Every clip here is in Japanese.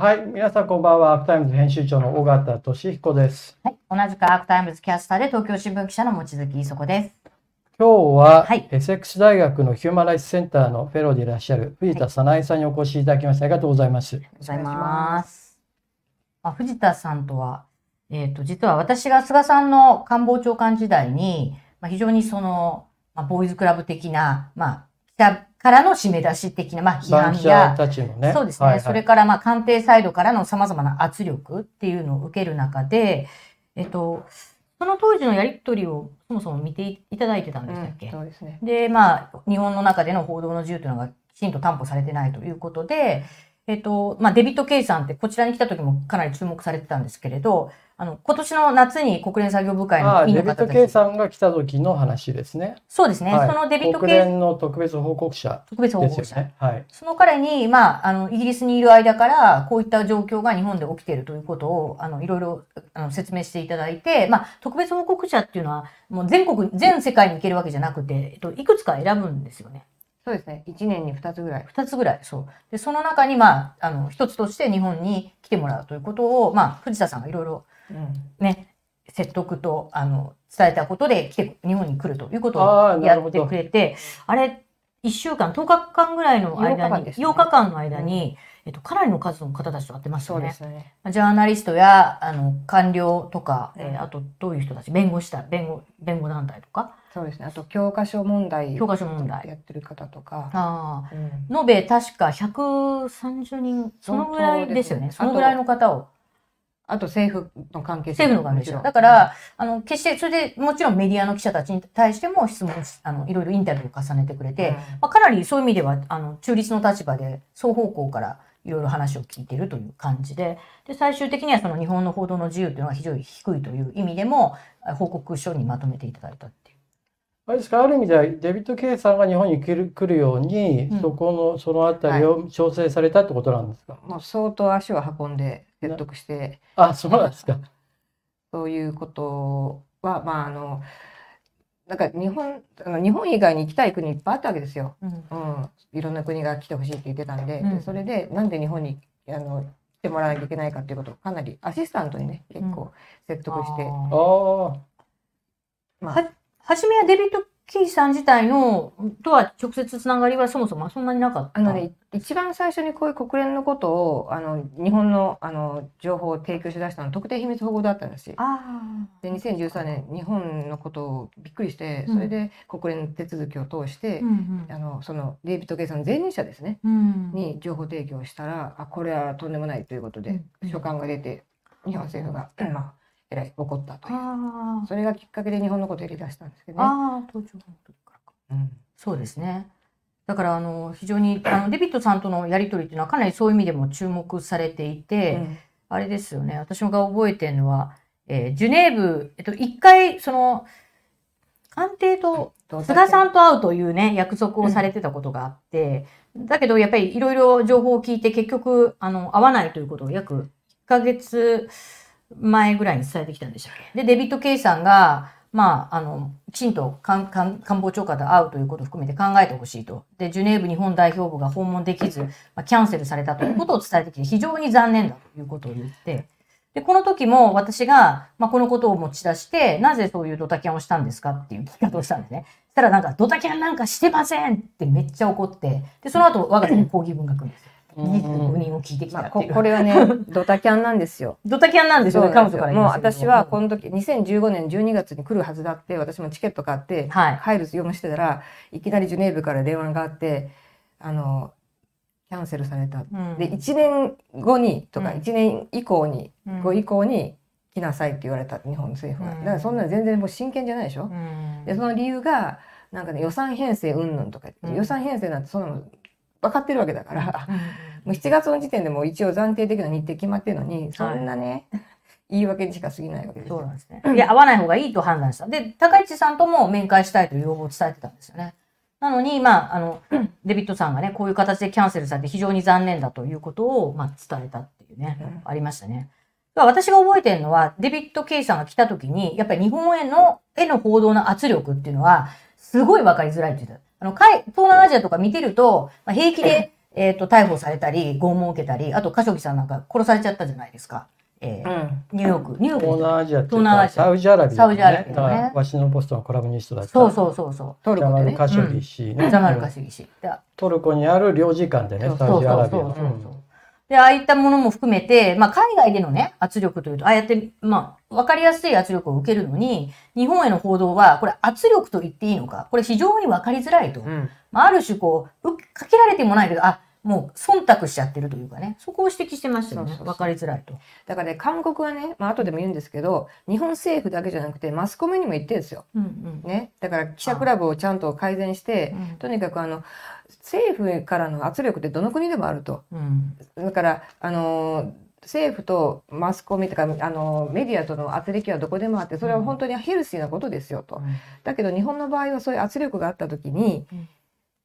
はい、皆さんこんばんは。アークタイムズ編集長の尾形聡彦です。はい。同じくアークタイムズキャスターで東京新聞記者の望月衣塑子です。今日は、はいエセックス大学の Human Rights Centre のフェローでいらっしゃる藤田早苗さんにお越しいただきましてありがとうございます。ありがとうございます。まあ、藤田さんとは、えっ、と、実は私が菅さんの官房長官時代に、まあ、非常にその、まあ、ボーイズクラブ的な、まあ、北からの締め出し的な、まあ、批判や、ね。そうですね。はいはいそれから、まあ、官邸サイドからの様々な圧力っていうのを受ける中で、えっ、と、その当時のやりとりをそもそも見ていただいてたんでしたっけ、そうですね。で、まあ、日本の中での報道の自由というのがきちんと担保されてないということで、えっと、まあ、デビッド・ケイさんってこちらに来た時もかなり注目されてたんですけれど、あの、今年の夏に国連作業部会の委員デビッド・の方たち。ケイさんが来た時の話ですね。そうですね。はいそのデビッド・国ケイ連の特別報告者特別報で告者。すよね。はい。その彼に、まあ、あの、イギリスにいる間から、こういった状況が日本で起きているということを、あの、いろいろ、あの、説明していただいて、まあ、特別報告者っていうのは、もう全国、全世界に行けるわけじゃなくて、えっと、いくつか選ぶんですよね。そうですね。一年に二つぐらい。二つぐらい、そう。で、その中に、まあ、あの、一つとして日本に来てもらうということを、まあ、藤田さんがいろいろうん。ね、説得と、あの、伝えたことで来て、日本に来るということをやってくれて、あれ、一週間、10日間ぐらいの間8に、ですね8日間の間に、えっと、かなりの数の方たちと会ってますそうでよね。すね。ジャーナリストや、あの、官僚とか、えーうんあと、どういう人たち、弁護士だ、弁護、弁護団体とか、そうですね。あと教科書問題教科書問題。やってる方とか。ああ。うん延べ確か130人、そのぐらいですよね。ねのぐらいの方を、あと政府の関係者。政府の関係者。だから、、あの、決して、それでもちろんメディアの記者たちに対しても質問し、あの、いろいろインタビューを重ねてくれて、うんまあ、かなりそういう意味では、あの、中立の立場で双方向からいろいろ話を聞いているという感じで、で、最終的にはその日本の報道の自由というのが非常に低いという意味でも、報告書にまとめていただいたっていう。あれですか、ある意味ではデビッド・ケイさんが日本に来る来るように、うんそこの、そのあたりを調整されたってことなんですか？もう相当足を運んで説得して、あ、そうなんですか。そういうことは、まあ、あの、なんか日本、日本以外に行きたい国いっぱいあったわけですよ。うんうん。いろんな国が来てほしいって言ってたんで、うんでそれでなんで日本にあの来てもらわなきゃいけないかっていうことをかなりアシスタントにね、結構説得して、あーああ。まあははじめはデビッド・キーさん自体のとは直接つながりはそもそもそんなになかった？あのね、一番最初にこういう国連のことをあの日本のあの情報を提供しだしたのは特定秘密保護だったんですよ。あで2013年日本のことをびっくりしてうんそれで国連の手続きを通してあ。、うんあのそのデイビッド・ゲイさんの前任者ですねうん。に情報提供したらあこれはとんでもないということでうん書簡が出て日本政府が、まあ、えらい怒ったというあそれがきっかけで日本のことをやりだしたんですけどね。あ。ああ、東京の時からか。うんそうですね。だから、あの、非常に、あの、デビッドさんとのやりとりっていうのはかなりそういう意味でも注目されていて、うんあれですよね。私が覚えてるのは、えージュネーブ、えっと、一回、その、官邸と菅さんと会うというね、約束をされてたことがあって、だけどやっぱりいろいろ情報を聞いて結局、あの、会わないということを約1ヶ月前ぐらいに伝えてきたんでしたっけ？で、デビッド・ケイさんが、まあ、あの、きちんと官官官房長官と会うということを含めて考えてほしいと。で、ジュネーブ日本代表部が訪問できず、まあ、キャンセルされたということを伝えてきて、非常に残念だということを言って、で、この時も私が、まあ、このことを持ち出して、なぜそういうドタキャンをしたんですかっていう聞き方をしたんですね。そしたらなんか、ドタキャンなんかしてませんってめっちゃ怒って、で、その後、我が家に抗議文が来るんですよ。事実の誤認を聞いてきたまあ。ここれはね ドタキャンなんですよ。ドタキャンなんですよもう彼女から言いましたけど私はこの時2015年12月に来るはずだって私もチケット買ってはい。帰る読むしてたらいきなりジュネーブから電話があってあのキャンセルされた。うんで1年後にとかうん1年以降に、うん後以降に来なさいって言われた日本政府が。うんだからそんなの全然もう真剣じゃないでしょ？うんでその理由がなんかね予算編成云々とか言って、うん予算編成なんてそんなの分かってるわけだから、うんもう7月の時点でもう一応暫定的な日程決まってるのにそんなね、言い訳にしか過ぎないわけですよそうなんですね。いや、会わない方がいいと判断した。で、高市さんとも面会したいという要望を伝えてたんですよね。なのに、まあ、あの、デビッドさんがね、こういう形でキャンセルされて非常に残念だということを、まあ、伝えたっていうね、うんありましたね。私が覚えてるのは、デビッド・ケイさんが来た時に、やっぱり日本への、への報道の圧力っていうのは、すごい分かりづらいって言ってた。あの、海東南アジアとか見てると、まあ、平気でえっ、と、逮捕されたり、拷問を受けたり、あと、カショギさんなんか殺されちゃったじゃないですか。えーうん。ニューヨーク、ニューヨーク東で南アジア東南アジア。かサウジアラビア、ね、サウジアラビアね。だからワシントンポストのコラムニストだった。そうそうそうそトルコでね。ジャマル・カショギ氏ね、う。ジャマルカシギ氏。でトルコにある領事館でねサウジアラビアそうそうそうそうで、ああいったものも含めて、まあ、海外でのね、圧力というと、ああやって、まあ、わかりやすい圧力を受けるのに、日本への報道は、これ圧力と言っていいのか、これ非常にわかりづらいと。うんまあ、ある種こう、うかけられてもないけど、あ、もう忖度しちゃってるというかね、そこを指摘してましたよねそうそう。そうわかりづらいと。だからね、韓国はね、まあ後でも言うんですけど、日本政府だけじゃなくて、マスコミにも言ってるんですよ。うんうん。ね。だから記者クラブをちゃんと改善して、うんとにかくあの、政府からの圧力ってどの国でもあると。うん。だから、あのー政府とマスコミとか、あのーメディアとの圧力はどこでもあって、それは本当にヘルシーなことですよと。だけど日本の場合はそういう圧力があった時にうん、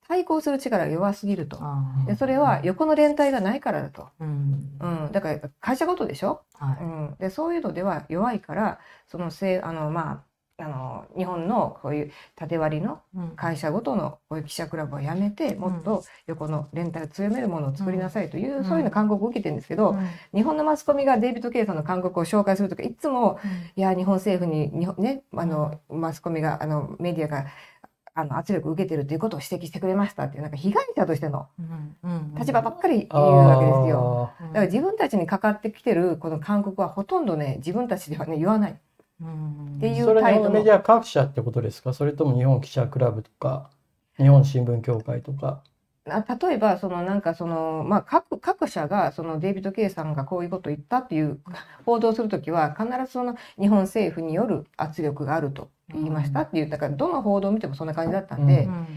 対抗する力が弱すぎると。でそれは横の連帯がないからだと。うん。うん、だから会社ごとでしょ、はい。うん、でそういうのでは弱いからそのせいあの、まあ、あの日本のこういう縦割りのうん。会社ごとのこういう記者クラブをやめてもっと横の連帯を強めるものを作りなさいという、うん。そういうの勧告を受けてるんですけど、うん。日本のマスコミがデイビッド・ケイさんの勧告を紹介するときいつもいや日本政府に日本、ね、あのマスコミがあのメディアがあの圧力を受けてるということを指摘してくれましたっていうなんか被害者としての立場ばっかり言うわけですよ。だから自分たちにかかってきてるこの勧告はほとんどね自分たちではね言わない。うん。っていうーそれは日本のメディ態ア各社ってことですか？それとも日本記者クラブとか日本新聞協会とか。あ例えばそのなんかそのまあ各各社がそのデイビッド・ケイさんがこういうことを言ったっていう報道するときは必ずその日本政府による圧力があると言いましたっていうだからどの報道を見てもそんな感じだったんで、うんうん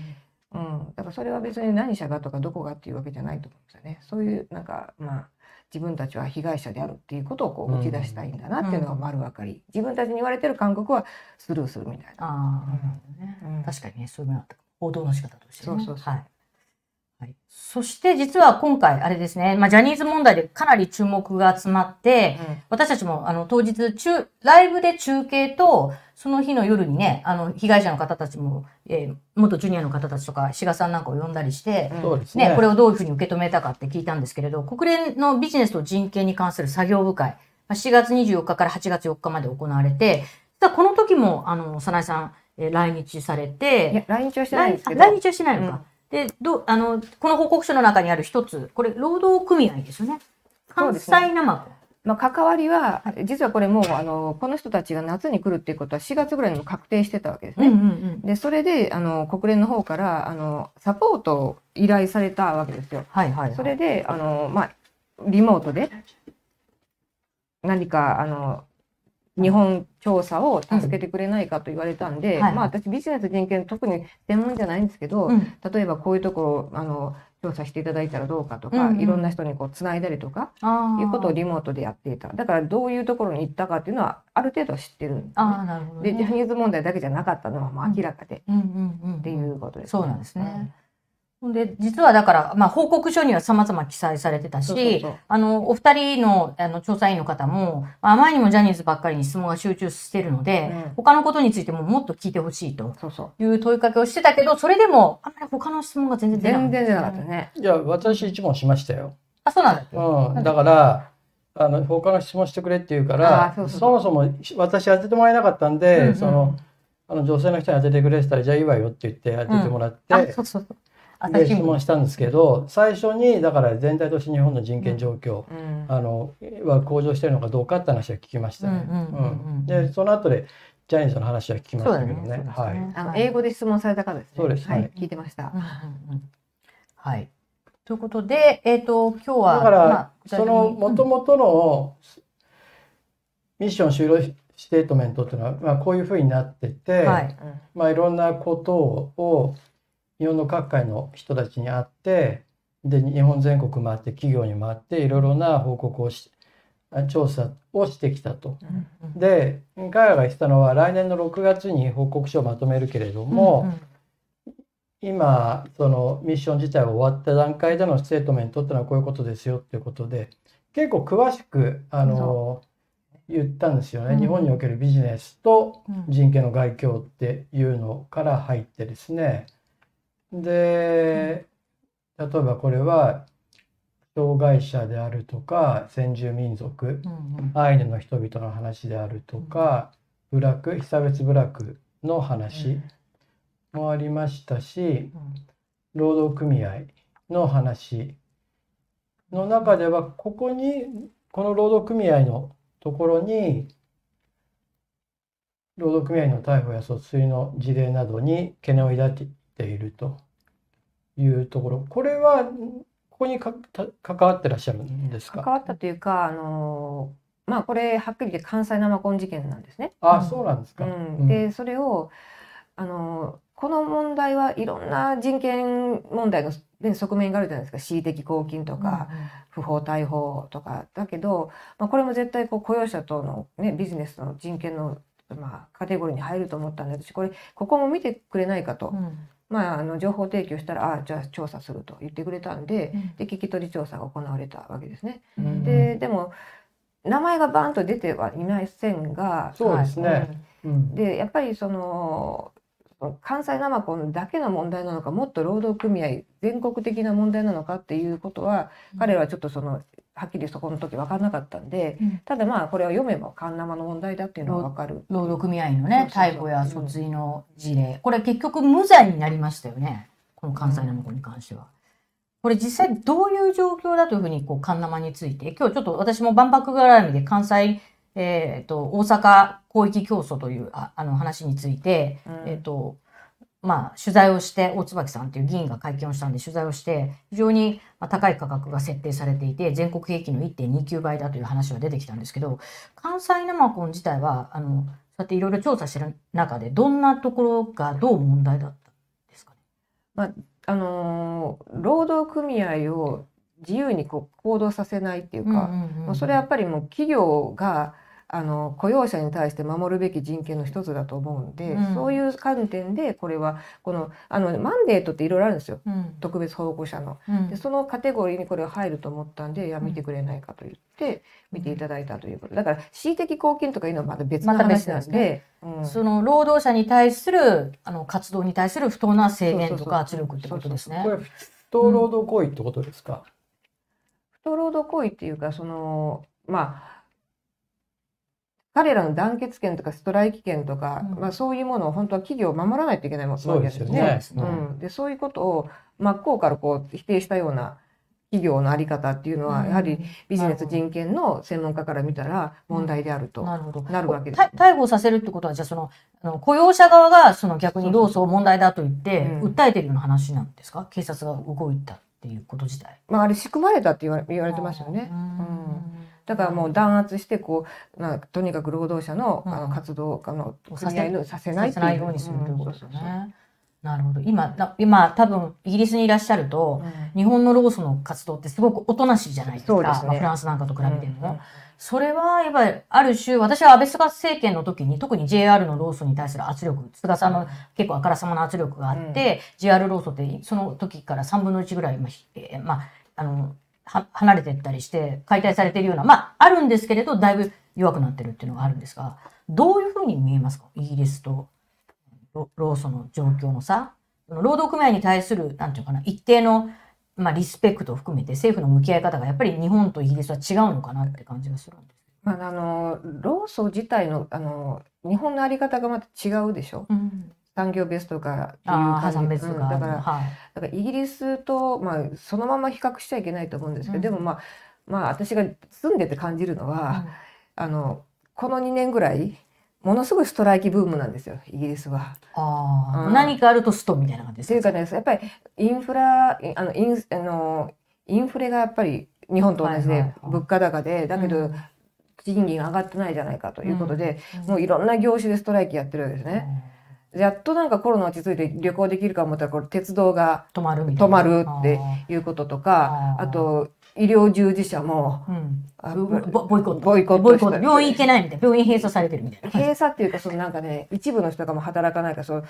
だからそれは別に何社がとかどこがっていうわけじゃないと思うんですよね。そういうなんかまあ自分たちは被害者であるっていうことをこう打ち出したいんだなっていうのが丸分かり、自分たちに言われてる勧告はスルーするみたいな。ああ、うん確かにね、そういうのあった。報道の仕方として、ね。そうそうそうはい。はい、そして実は今回、あれですね、まあ、ジャニーズ問題でかなり注目が集まって、私たちもあの当日中、ライブで中継と、その日の夜にね、あの被害者の方たちも、えー元ジュニアの方たちとか、志賀さんなんかを呼んだりして、うんね。ね、これをどういうふうに受け止めたかって聞いたんですけれど、国連のビジネスと人権に関する作業部会、まあ7月24日から8月4日まで行われて、この時も、あの、早苗さん、えー来日されいやて、来日はしてないん来ですけど。来日はしてないのか。で、どう、あの、この報告書の中にある一つ、これ、労働組合ですよね。関西生子。まあ、関わりは実はこれもうあのこの人たちが夏に来るっていうことは4月ぐらいにも確定してたわけですね。うんうんうん。でそれであの国連の方からあのサポートを依頼されたわけですよ。はいはい、はい。それであの、まあ、リモートで何かあの日本調査を助けてくれないかと言われたんで、うん。はい。まあ、私ビジネス人権特に専門じゃないんですけど、うん、例えばこういうところあの調査していただいたらどうかとか、うんうん。いろんな人にこうつないだりとかいうことをリモートでやっていた。だからどういうところに行ったかっていうのはある程度は知ってるんです、ね、あーなるほど、ね。でジャニーズ問題だけじゃなかったのはもう明らかで、うんうんうん。っていうことです、そうなんですね。で、実はだから、まあ、報告書には様々記載されてたし、そうそうそうあの、お二人の、あの、調査員の方も、まああまりにもジャニーズばっかりに質問が集中してるので、うん他のことについてももっと聞いてほしいとそうそういう問いかけをしてたけど、それでも、あんまり他の質問が全然出なかった。全然出なかった。ね。いや私一問しましたよ。あ、そうなんだうん、だからあの他の質問してくれって言うかあらーそうそうそもそも私当ててもらえなかったんで、うんうんそのあの女性の人に当ててくれてたらじゃあいいわよって言って当ててもらって、あ、そうそうそう。朝で質問したんですけど最初にだから全体として日本の人権状況、うんあのは向上してるのかどうかって話は聞きましたね。うんうんうんうんうんでその後でジャニーズの話は聞きましたけどね。はい。あの英語で質問された方ですね。はいそうですはい、聞いてましたうん。うんうんはい。ということで、えっ、と、今日は、だから、まあその元々のミッション終了ステートメントっていうのは、まあ、こういうふうになってて、はい。まあ、いろんなことを日本の各界の人たちに会ってで日本全国回って企業に回っていろいろな報告をし調査をしてきたと。うんで彼らが言ってたのは来年の6月に報告書をまとめるけれども、今そのミッション自体が終わった段階でのステートメントっていうのはこういうことですよっていうことで結構詳しくあの言ったんですよね、うん。日本におけるビジネスとうん。うん人権の外交っていうのから入ってですねで、例えばこれは障害者であるとか先住民族アイヌの人々の話であるとか部落被差別部落の話もありましたし労働組合の話の中ではここにこの労働組合のところに労働組合の逮捕や訴追の事例などに懸念を抱いているというところ。これはここにかた関わってらっしゃるんですか？関わったというか、あのまあこれはっきり言って関西生コン事件なんですね。あ、うん。そうなんですか。うん、でそれをあのこの問題はいろんな人権問題の、ね、側面があるじゃないですか。恣意的拘禁とか、不法逮捕とか。だけど、まあ、これも絶対こう雇用者との、ね、ビジネスの人権の、まあ、カテゴリーに入ると思ったんで私これここも見てくれないかと、うんまあ、あの情報提供したらあじゃあ調査すると言ってくれたんでうんで聞き取り調査が行われたわけですね。うんででも名前がバーンと出てはいませんが、そうですね。うんうんでやっぱりその関西生コンだけの問題なのかもっと労働組合全国的な問題なのかっていうことは、彼らはちょっとそのはっきりそこの時分からなかったんで、うん。ただまあこれを読めばカンナマの問題だっていうのは分かる。労働組合のね逮捕や訴追の事例。これ結局無罪になりましたよね。この関西生子に関しては。これ実際どういう状況だというふうにこうカンナマについて。今日ちょっと私も万博絡みで関西、えー、と大阪広域競争というああの話について、うんえっ、とまあ取材をして大椿さんという議員が会見をしたんで取材をして非常にまあ高い価格が設定されていて全国平均の1.29倍だという話が出てきたんですけど関西生コン自体はあのそうやっていろいろ調査してる中でどんなところがどう問題だったんですかね？あのー労働組合を自由にこう行動させないっていうか、まあそれはやっぱりもう企業があの雇用者に対して守るべき人権の一つだと思うんで、うん。そういう観点でこれはこのあのマンデートっていろいろあるんですよ。うん。特別保護者の。うん。でそのカテゴリーにこれは入ると思ったんで、いや見てくれないかと言って見ていただいたということ。だから恣意的貢献とかいうのはまた別のまた別話なんでですね。うん。その労働者に対するあの活動に対する不当な制限とか圧力ってことですね。こ。れ不当労働行為ってことですか？不当労働行為っていうかそのまあ彼らの団結権とかストライキ権とか、うん。まあ、そういうものを本当は企業を守らないといけないわけそうですすよね。そうですね。うん、でそういうことを真っ向からこう否定したような企業のあり方っていうのは、やはりビジネス人権の専門家から見たら問題であるとなるわけですた逮捕させるってことは、じゃあその、あの雇用者側がその逆に労組を問題だと言って、うん。訴えてるような話なんですか？警察が動いたっていうこと自体。まあ、あれ仕組まれたって言われ言われてますよね。うんだからもう弾圧してこう、まあ、とにかく労働者の,、うんあの活動あのさせ組合のさせないってさせないようにするということですね。なるほど。今、な今多分イギリスにいらっしゃると、そう日本の労組の活動ってすごくおとなしいじゃないですか。すねまあフランスなんかと比べても。うんそれはやっぱりある種、私は安倍菅政権の時に特に JR の労組に対する圧力、菅さんの結構あからさまな圧力があって、JR 労組ってその時から3分の1ぐらい、まあまあ、あの、は離れてったりして解体されてるような、まあ、あるんですけれど、だいぶ弱くなってるっていうのがあるんですが、どういうふうに見えますか？イギリスと労労組の状況の差。労働組合に対する、なんていうかな、一定の、まあ、リスペクトを含めて政府の向き合い方がやっぱり日本とイギリスは違うのかなって感じがするんです。まあ、あの労組自体のあの日本のあり方がまた違うでしょ？うん、産業別とかっていう感じ。うんだからはい。だからイギリスと、まあ、そのまま比較しちゃいけないと思うんですけど、うん。でもまあまあ私が住んでて感じるのは、あのこの2年ぐらいものすごいストライキブームなんですよイギリスは。ああ、うん。何かあるとストみたいな感じですっていうかねやっぱりインフラあのインあのインフレがやっぱり日本と同じで物価高でだけどうん。賃金上がってないじゃないかということで、うん。もういろんな業種でストライキやってるわけですね。やっとなんかコロナ落ち着いて旅行できるか思ったらこれ鉄道が止まるみたいな。止まるっていうこととかあと医療従事者も。うん。あボボボイコット。ボイコットボイコット。したり病院行けないみたいな。病院閉鎖されてるみたいな。閉鎖っていうかそのなんかね一部の人がもう働かないからそう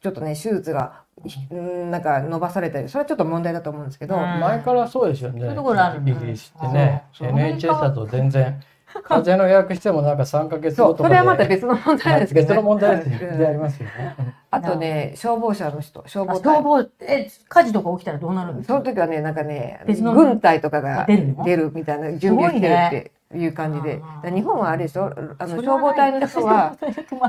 ちょっとね手術がうんなんか伸ばされたりそれはちょっと問題だと思うんですけど、うん前からそうですよね。そういうところあるイギリスってね、NHS だと全然風邪の予約してもなんか3ヶ月後とかで。それはまた別の問題ですけど、別の問題でありますよね。あとね、消防車の人、消あ防隊。消防、え、火事とか起きたらどうなるんですか？その時はね、なんかね、別の軍隊とかが出るの出るみたいな準備をしてるっていう感じで。日本はあれでしょ？あの消防隊の人は、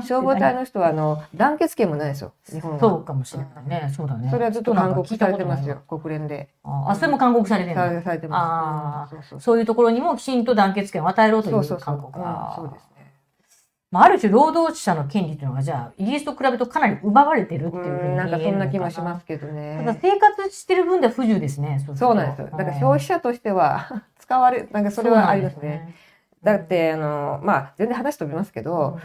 消防隊の人はあの団結権もないですよ、日本は。そうかもしれないね。そうだね。それはずっと勧告されてますよ。よ、国連で。あ、それも勧告されてるんそうそういうところにもきちんと団結権を与えろといそう勧うん告が。そうですね。まあ、ある種労働者の権利というのがじゃあイギリスと比べるとかなり奪われてるっていうふうにうんなんかそんな気もしすますけどただね。生活してる分では不自由ですね。そうなんですよ。だから消費者としては使われ、なんかそれはありますね。。だって、あの、まあ、全然話飛びますけど、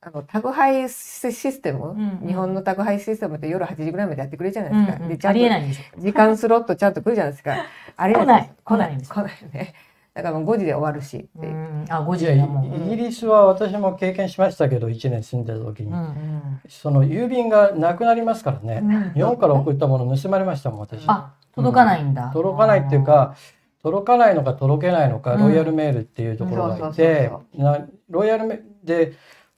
あの、宅配システム、んうん日本の宅配システムって夜8時ぐらいまでやってくれるじゃないですか。うんうんで、ちゃんとありえないんでしょ。時間スロットちゃんと来るじゃないですか。あれ来ない来ない。来ないんです来ないね。だからもう5時で終わるしっていう。うんあ、5いや時だもう。イギリスは私も経験しましたけど、1年住んでた時に。うんその郵便がなくなりますからね。うん日本から送ったもの盗まれましたもん、私。あ、届かないんだ。届かないっていうか、届かないのか届けないのか、うん。ロイヤルメールっていうところがいてロイヤルメで、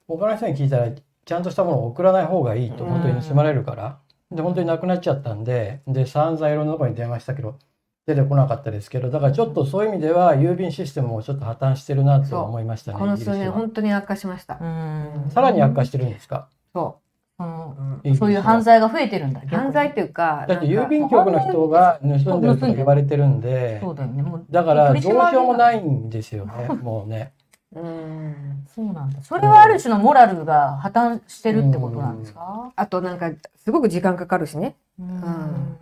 他の人に聞いたら、ちゃんとしたものを送らない方がいいと、うん本当に盗まれるから。で、本当になくなっちゃったんで、で、散々いろんなところに電話したけど、出てこなかったですけど、だからちょっとそういう意味では、郵便システムもちょっと破綻してるなと思いましたね。この数年本当に悪化しました。うん。さらに悪化してるんですか？そそのう。イギリスはそういう犯罪が増えてるんだ。犯罪っていうか、だって郵便局の人が盗んでるとか言われてるんで、そうだよね。もうだからどうし取り締まりがようもないんですよね、もうね。うん。そうなんだ。それはある種のモラルが破綻してるってことなんですか？あとなんか、すごく時間かかるしね。うん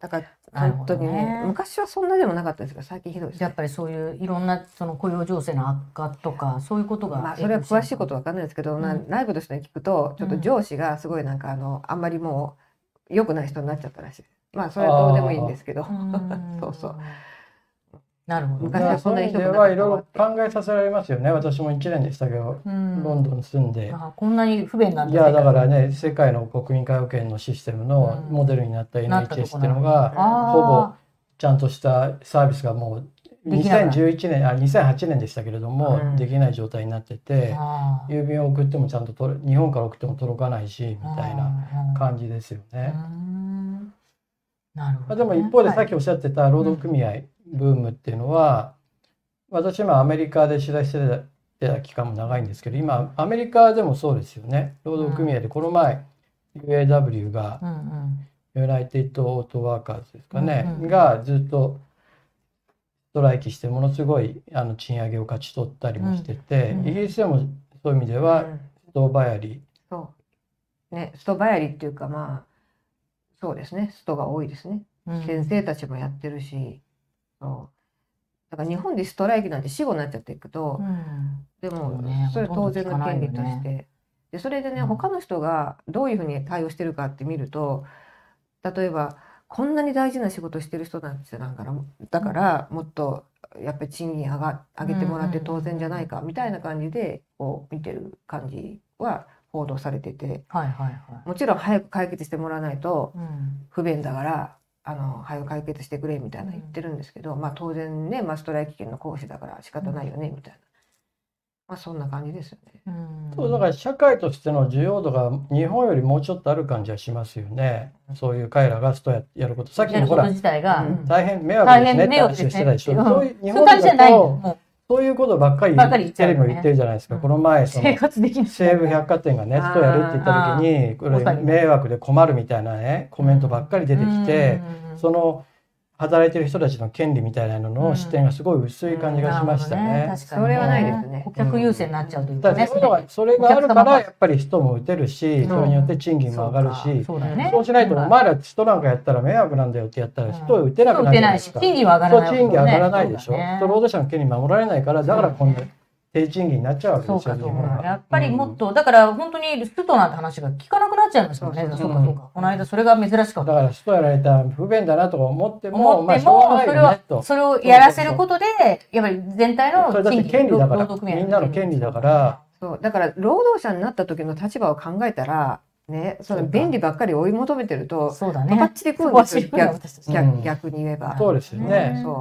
だから、本当にねね昔はそんなでもなかったですが、最近ひどいですね。やっぱりそういういろんなその雇用情勢の悪化とかそういうことが、まあ、それは詳しいことわかんないですけど、なうん内部の人に聞くと、ちょっと上司がすごいなんか、あの、あんまりもう、良くない人になっちゃったらしい。まあ、それはどうでもいいんですけど。うん そうそう。なるほど、昔まあはそんなにそういう意味ではいろいろ考えさせられますよね。私も1年でしたけど、うん。ロンドン住んで。あこんなに不便なんいやだからね世界の国民皆保険のシステムのうん。モデルになった NHS こっていうのながほぼちゃんとしたサービスがもうできなくなる。2011年あ2008年でしたけれども、うん。できない状態になってて郵便を送ってもちゃんと取れ日本から送っても届かないしみたいな感じですよね。うん。なるほまあ、ど、でも一方ではい。さっきおっしゃってた労働組合ブームっていうのは、私今アメリカで取材してた期間も長いんですけど今アメリカでもそうですよね。労働組合でこの前 UAW がうんうん。 United Auto Workers ですかね、うんうんがずっとストライキしてものすごいあの賃上げを勝ち取ったりもしてて、うんうんイギリスでもそういう意味ではうん。ストバヤリ。そう。ね、ストバヤリっていうか、まあ、そうですね、ストが多いですね。うん。先生たちもやってるし、そう。だから日本でストライキなんて死後になっちゃっていくと、うん。でもそれは当然の権利として。でそれでね、うん他の人がどういうふうに対応してるかって見ると例えばこんなに大事な仕事してる人なんてだからだからもっとやっぱり賃金上が上げてもらって当然じゃないかみたいな感じでこう見てる感じは報道されてて。はいはいはい。もちろん早く解決してもらわないとうん。不便だからあの早く解決してくれみたいな言ってるんですけど、まあ当然ね、まあ、ストライキ権の行使だから仕方ないよねみたいな、まあそんな感じですよね。うん。そうだから社会としての需要度が日本よりもうちょっとある感じはしますよね。そういう彼らがストややること。さっきやることのほら自体が、うん。大変迷惑ですねって大変迷惑話をしてたでしょ。うん。そういう日本感じじゃない。のだともそういうことばっかりテレビも言ってるじゃないですか。うん。この前その生活できない。西武百貨店がねストやるって言った時にこれ迷惑で困るみたいなねコメントばっかり出てきて、うん。その働いてる人たちの権利みたいなのの視点がすごい薄い感じがしましたね。確かにそれはないですね顧客優先になっちゃうというかね。だからそれがあるからやっぱり人も打てるし、んそれによって賃金も上がるし、そうだよね。そうしないとお前ら人なんかやったら迷惑なんだよってやったら人を打てなくなるじゃ打てないし、ないですか。賃金は上がらそうない。賃金上がらないでしょ。そうだね労働者の権利守られないからだからこんな低賃金になっちゃうわけですよ。かそうか。日本はやっぱりもっと、だから本当にストなんて話が聞かなくなっちゃいますよね。そうそうかそうか。この間それが珍しかった。だからストやられたら不便だなとか思っても、まあしょうがも、ないねと。それをやらせることで、やっぱり全体の賃金権利だから労働組合みんなの権利だから。そうだから労働者になった時の立場を考えたらねその便利ばっかり追い求めてるとそうだパッね。チで食うんですよ逆うん逆逆に言えば。そうですよね。そうだ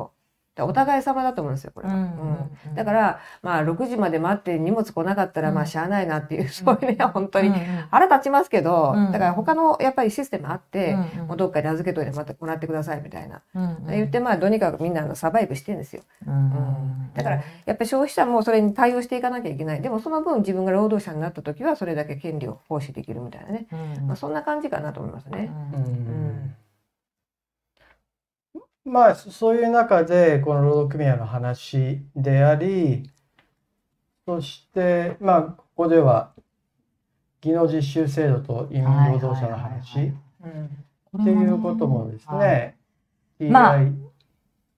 お互い様だと思うんですよこれは、うんだからまあ6時まで待って荷物来なかったらまあしゃあないなっていう、そういうね本当に腹立ちますけど、だから他のやっぱりシステムあって、もうどっかで預けといてまたもらってくださいみたいな、言ってまあどうにかくみんなのサバイブしてるんですよ、うんだからやっぱり消費者もそれに対応していかなきゃいけない。でもその分自分が労働者になった時はそれだけ権利を行使できるみたいなね、まあ、そんな感じかなと思いますね。うんまあそういう中でこの労働組合の話でありそしてまあここでは技能実習制度と移民労働者の話っていうこともですね、まあ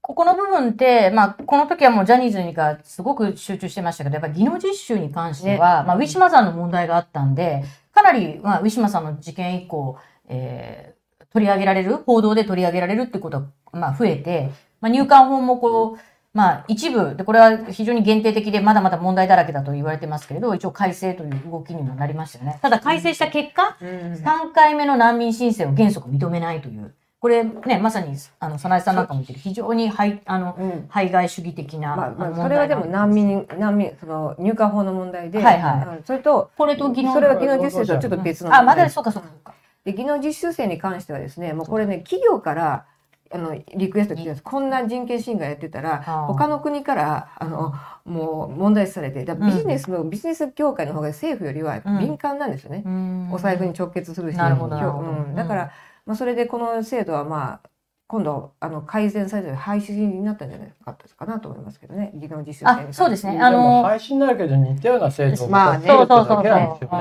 ここの部分って、まあ、この時はもうジャニーズにがすごく集中してましたけど、やっぱり技能実習に関しては、ね、まあ、ウィシュマさんの問題があったんで、かなり、まあ、ウィシュマさんの事件以降、えー、取り上げられる、報道で取り上げられるってことは、まあ、増えて、まあ、入管法もこう、まあ、一部、で、これは非常に限定的で、まだまだ問題だらけだと言われてますけれど、一応改正という動きにもなりましたよね。ただ、改正した結果、うん、3回目の難民申請を原則認めないという。これね、まさに、あの、早苗さんなんかも言ってる、非常に、はい、あの、うん、排外主義的な、まあ、まあ、それはでも難民、難民、その、入管法の問題で、はいはい。それと、これと技能、それは技能実習とはちょっと別の、あ、まだそうかそうかそうか。で、技能実習生に関してはですね、もうこれね、企業から、あのリクエスト来てます。こんな人権侵害やってたら他の国からあのもう問題視されてだビジネスの、うん、ビジネス協会の方が政府よりは敏感なんですよね、うん、お財布に直結するし、うん、だから、まあ、それでこの制度はまあ今度あの改善されて廃止になったんじゃないかったかなと思いますけどね。技能実習あそうですね。あの廃止になるけど似たような制度をまあね。そうそうそうそう、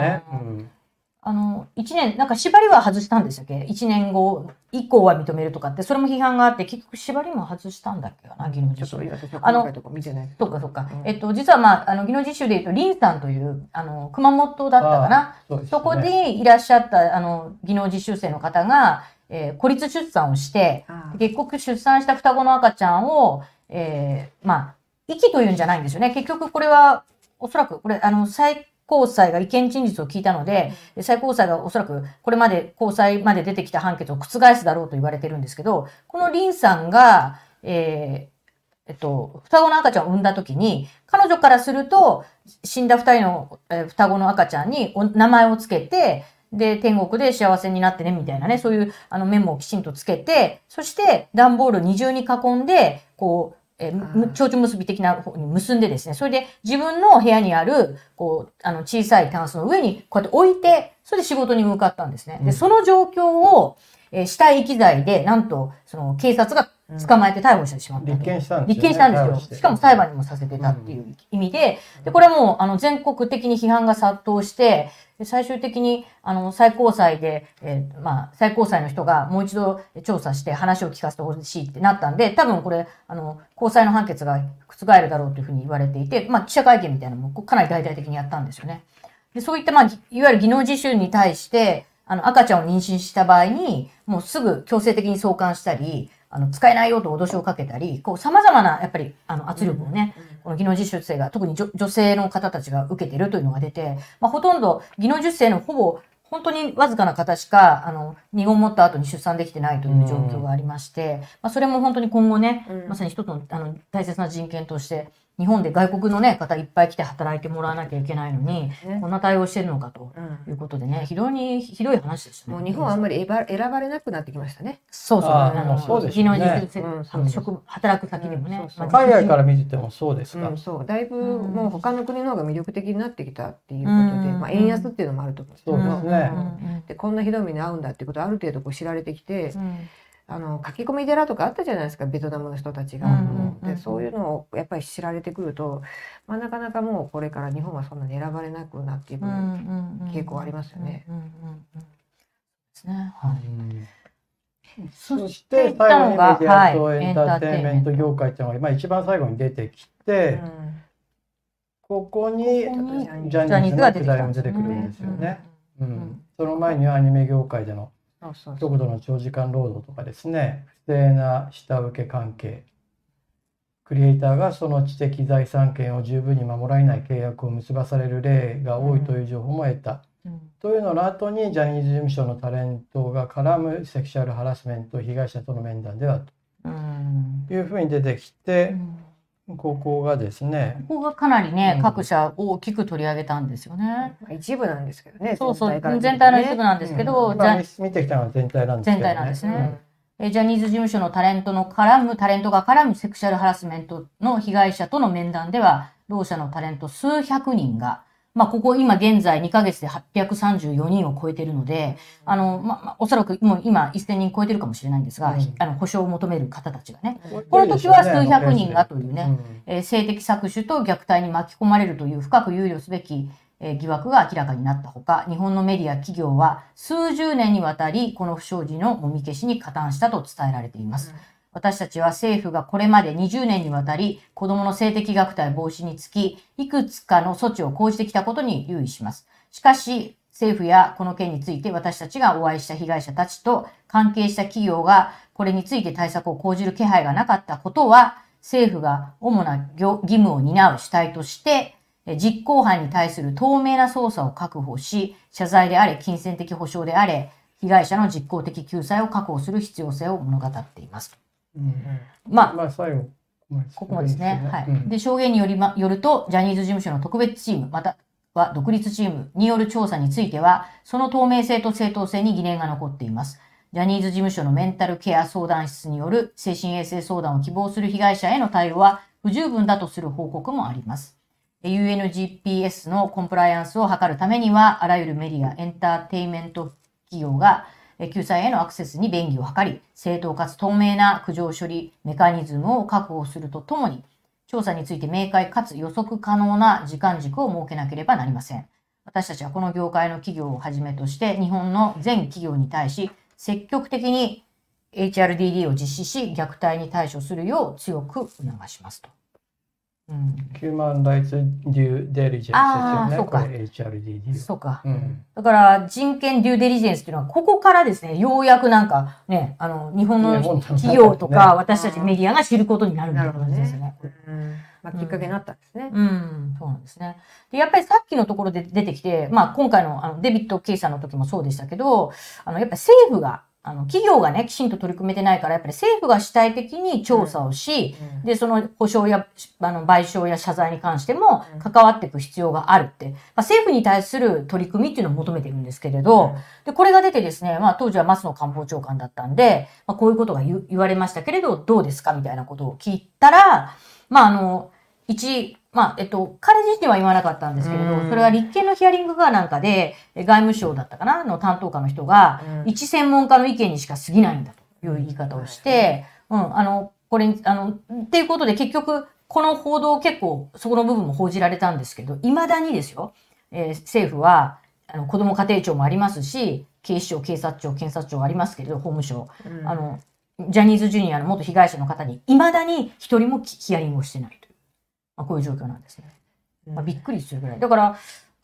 ね、うんあの、一年、なんか縛りは外したんですよけ一年後以降は認めるとかって、それも批判があって、結局縛りも外したんだっけかな、技能実習。あの、そっかそっか。うん、えっと、実はまあ、あの、技能実習で言うと、リンさんという、あの、熊本だったかな？そね、そこでいらっしゃった、あの、技能実習生の方が、えー、孤立出産をして、結局出産した双子の赤ちゃんを、えー、まあ、息というんじゃないんですよね。結局これは、おそらく、これ、あの、最高裁が違憲陳述を聞いたので、最高裁がおそらくこれまで高裁まで出てきた判決を覆すだろうと言われてるんですけど、このリンさんが、えー、えっと、双子の赤ちゃんを産んだ時に、彼女からすると、死んだ二人の、えー、双子の赤ちゃんに名前をつけて、で、天国で幸せになってね、みたいなね、そういうあのメモをきちんとつけて、そして段ボール二重に囲んで、こう、えー、蝶々結び的な方に結んでですね、それで自分の部屋にある、こう、あの、小さいタンスの上にこうやって置いて、それで仕事に向かったんですね。で、その状況を、えー、死体遺棄罪で、なんと、その、警察が捕まえて逮捕してしまった、う。ん、立件したんですよ、ね、立件したんですよ。しかも裁判にもさせてたっていう意味で、で、これはもう、あの、全国的に批判が殺到して、で最終的に、あの、最高裁で、えー、まあ、最高裁の人がもう一度調査して話を聞かせてほしいってなったんで、多分これ、あの、高裁の判決が覆るだろうというふうに言われていて、まあ、記者会見みたいなのもかなり大々的にやったんですよね。でそういった、まあ、いわゆる技能実習に対して、あの、赤ちゃんを妊娠した場合に、もうすぐ強制的に送還したり、あの、使えないよと脅しをかけたり、こう、様々な、やっぱり、あの、圧力をね、うんうん、この技能実習生が、特に女性の方たちが受けてるというのが出て、まあ、ほとんど技能実習生のほぼ、本当にわずかな方しか、あの、身ごもった後に出産できてないという状況がありまして、うん、まあ、それも本当に今後ね、まさに一つの、あの、大切な人権として、日本で外国の、ね、方いっぱい来て働いてもらわなきゃいけないのに、こんな対応してるのかということでね、非常にひどい話でしたね。もう日本はあんまり選ばれなくなってきましたね。そうそう。あのそうですね。職働く先でもね、海外から見ててもそうですか。そうだいぶもう他の国の方が魅力的になってきたっていうことで、まあ円安っていうのもあると思うんですけど、そうですね。でこんなひどい目に遭うんだっていうことある程度こう知られてきて。あの書き込み寺とかあったじゃないですかベトナムの人たちが。でそういうのをやっぱり知られてくると、まあ、なかなかもうこれから日本はそんなに選ばれなくなっていく傾向ありますよね。そして最後にメディアとエンターテインメント業界っていうのが、まあ、一番最後に出てきて、ここにジャニーズのくだりも出てくるんですよね。その前にはアニメ業界での極度の長時間労働とかですね不正な下請け関係。クリエイターがその知的財産権を十分に守られない契約を結ばされる例が多いという情報も得た。うん、というのの後にジャニーズ事務所のタレントが絡むセクシャルハラスメント被害者との面談ではとうん。いうふうに出てきてう、んここがですね、ここがかなりね、うん。各社大きく取り上げたんですよね。まあ一部なんですけどね。そうそう、全体の一部なんですけど、うん。じゃ今見てきたのは全体なんですけど、全体なんですね。うん。えジャニーズ事務所のタレントの絡む、タレントが絡むセクシャルハラスメントの被害者との面談では、同社のタレント数百人が、まあ、ここ今現在2ヶ月で834人を超えているので、あの、ま、まあ、おそらくもう今1000人超えてるかもしれないんですが、うん。あの、保証を求める方たちがね、うん。この時は数百人がというね、うん。えー性的搾取と虐待に巻き込まれるという深く憂慮すべき、えー疑惑が明らかになったほか、日本のメディア企業は数十年にわたりこの不祥事のもみ消しに加担したと伝えられています。私たちは政府がこれまで20年にわたり子供の性的虐待防止につき、いくつかの措置を講じてきたことに留意します。しかし、政府やこの件について私たちがお会いした被害者たちと関係した企業がこれについて対策を講じる気配がなかったことは、政府が主な義務を担う主体として、実行犯に対する透明な捜査を確保し、謝罪であれ、金銭的保障であれ、被害者の実効的救済を確保する必要性を物語っています。うんまあ、まあ最後ここまでですね。はい。うんで、証言によりま、よると、ジャニーズ事務所の特別チーム、または独立チームによる調査については、その透明性と正当性に疑念が残っています。ジャニーズ事務所のメンタルケア相談室による精神衛生相談を希望する被害者への対応は不十分だとする報告もあります。UNGPS のコンプライアンスを図るためには、あらゆるメディア、エンターテインメント企業がえー救済へのアクセスに便宜を図り、正当かつ透明な苦情処理メカニズムを確保するとともに、調査について明快かつ予測可能な時間軸を設けなければなりません。私たちはこの業界の企業をはじめとして、日本の全企業に対し、積極的に HRDD を実施し、虐待に対処するよう強く促しますと。うん、ヒューマン・ライツ・デュー・デリジェンスですよね。そうか HRDD。そうか。うんだから人権デューデリジェンスっていうのは、ここからですね、ようやくなんかね、あの、日本の企業とねか、私たちメディアが知ることになるみたいな感じですね。うんまあ、きっかけになったんですね。うん、そうなんですね。で、やっぱりさっきのところで出てきて、まあ今回のあのデビッド・ケイさんの時もそうでしたけど、あの、やっぱり政府が、あの、企業がね、きちんと取り組めてないから、やっぱり政府が主体的に調査をし、うん。で、その保証や、あの、賠償や謝罪に関してもうん。関わっていく必要があるって、まあ、政府に対する取り組みっていうのを求めてるんですけれど、で、これが出てですね、まあ当時は松野官房長官だったんで、まあこういうことが言言われましたけれど、どうですかみたいなことを聞いたら、まああの、一、まあ、えっと、彼自身は言わなかったんですけれどう、ん。それは立憲のヒアリングがなんかで、え外務省だったかなの担当官の人が、うん。一専門家の意見にしか過ぎないんだという言い方をして、うん、あの、これに、あの、っていうことで結局、この報道結構そこの部分も報じられたんですけど、未だにですよ、えー政府は、あの、子ども家庭庁もありますし、警視庁、警察庁、検察庁ありますけれど、法務省、うん。あの、ジャニーズジュニアの元被害者の方に、未だに一人もヒアリングをしてないまあ、こういう状況なんですね。まあ、びっくりするぐらい。だから、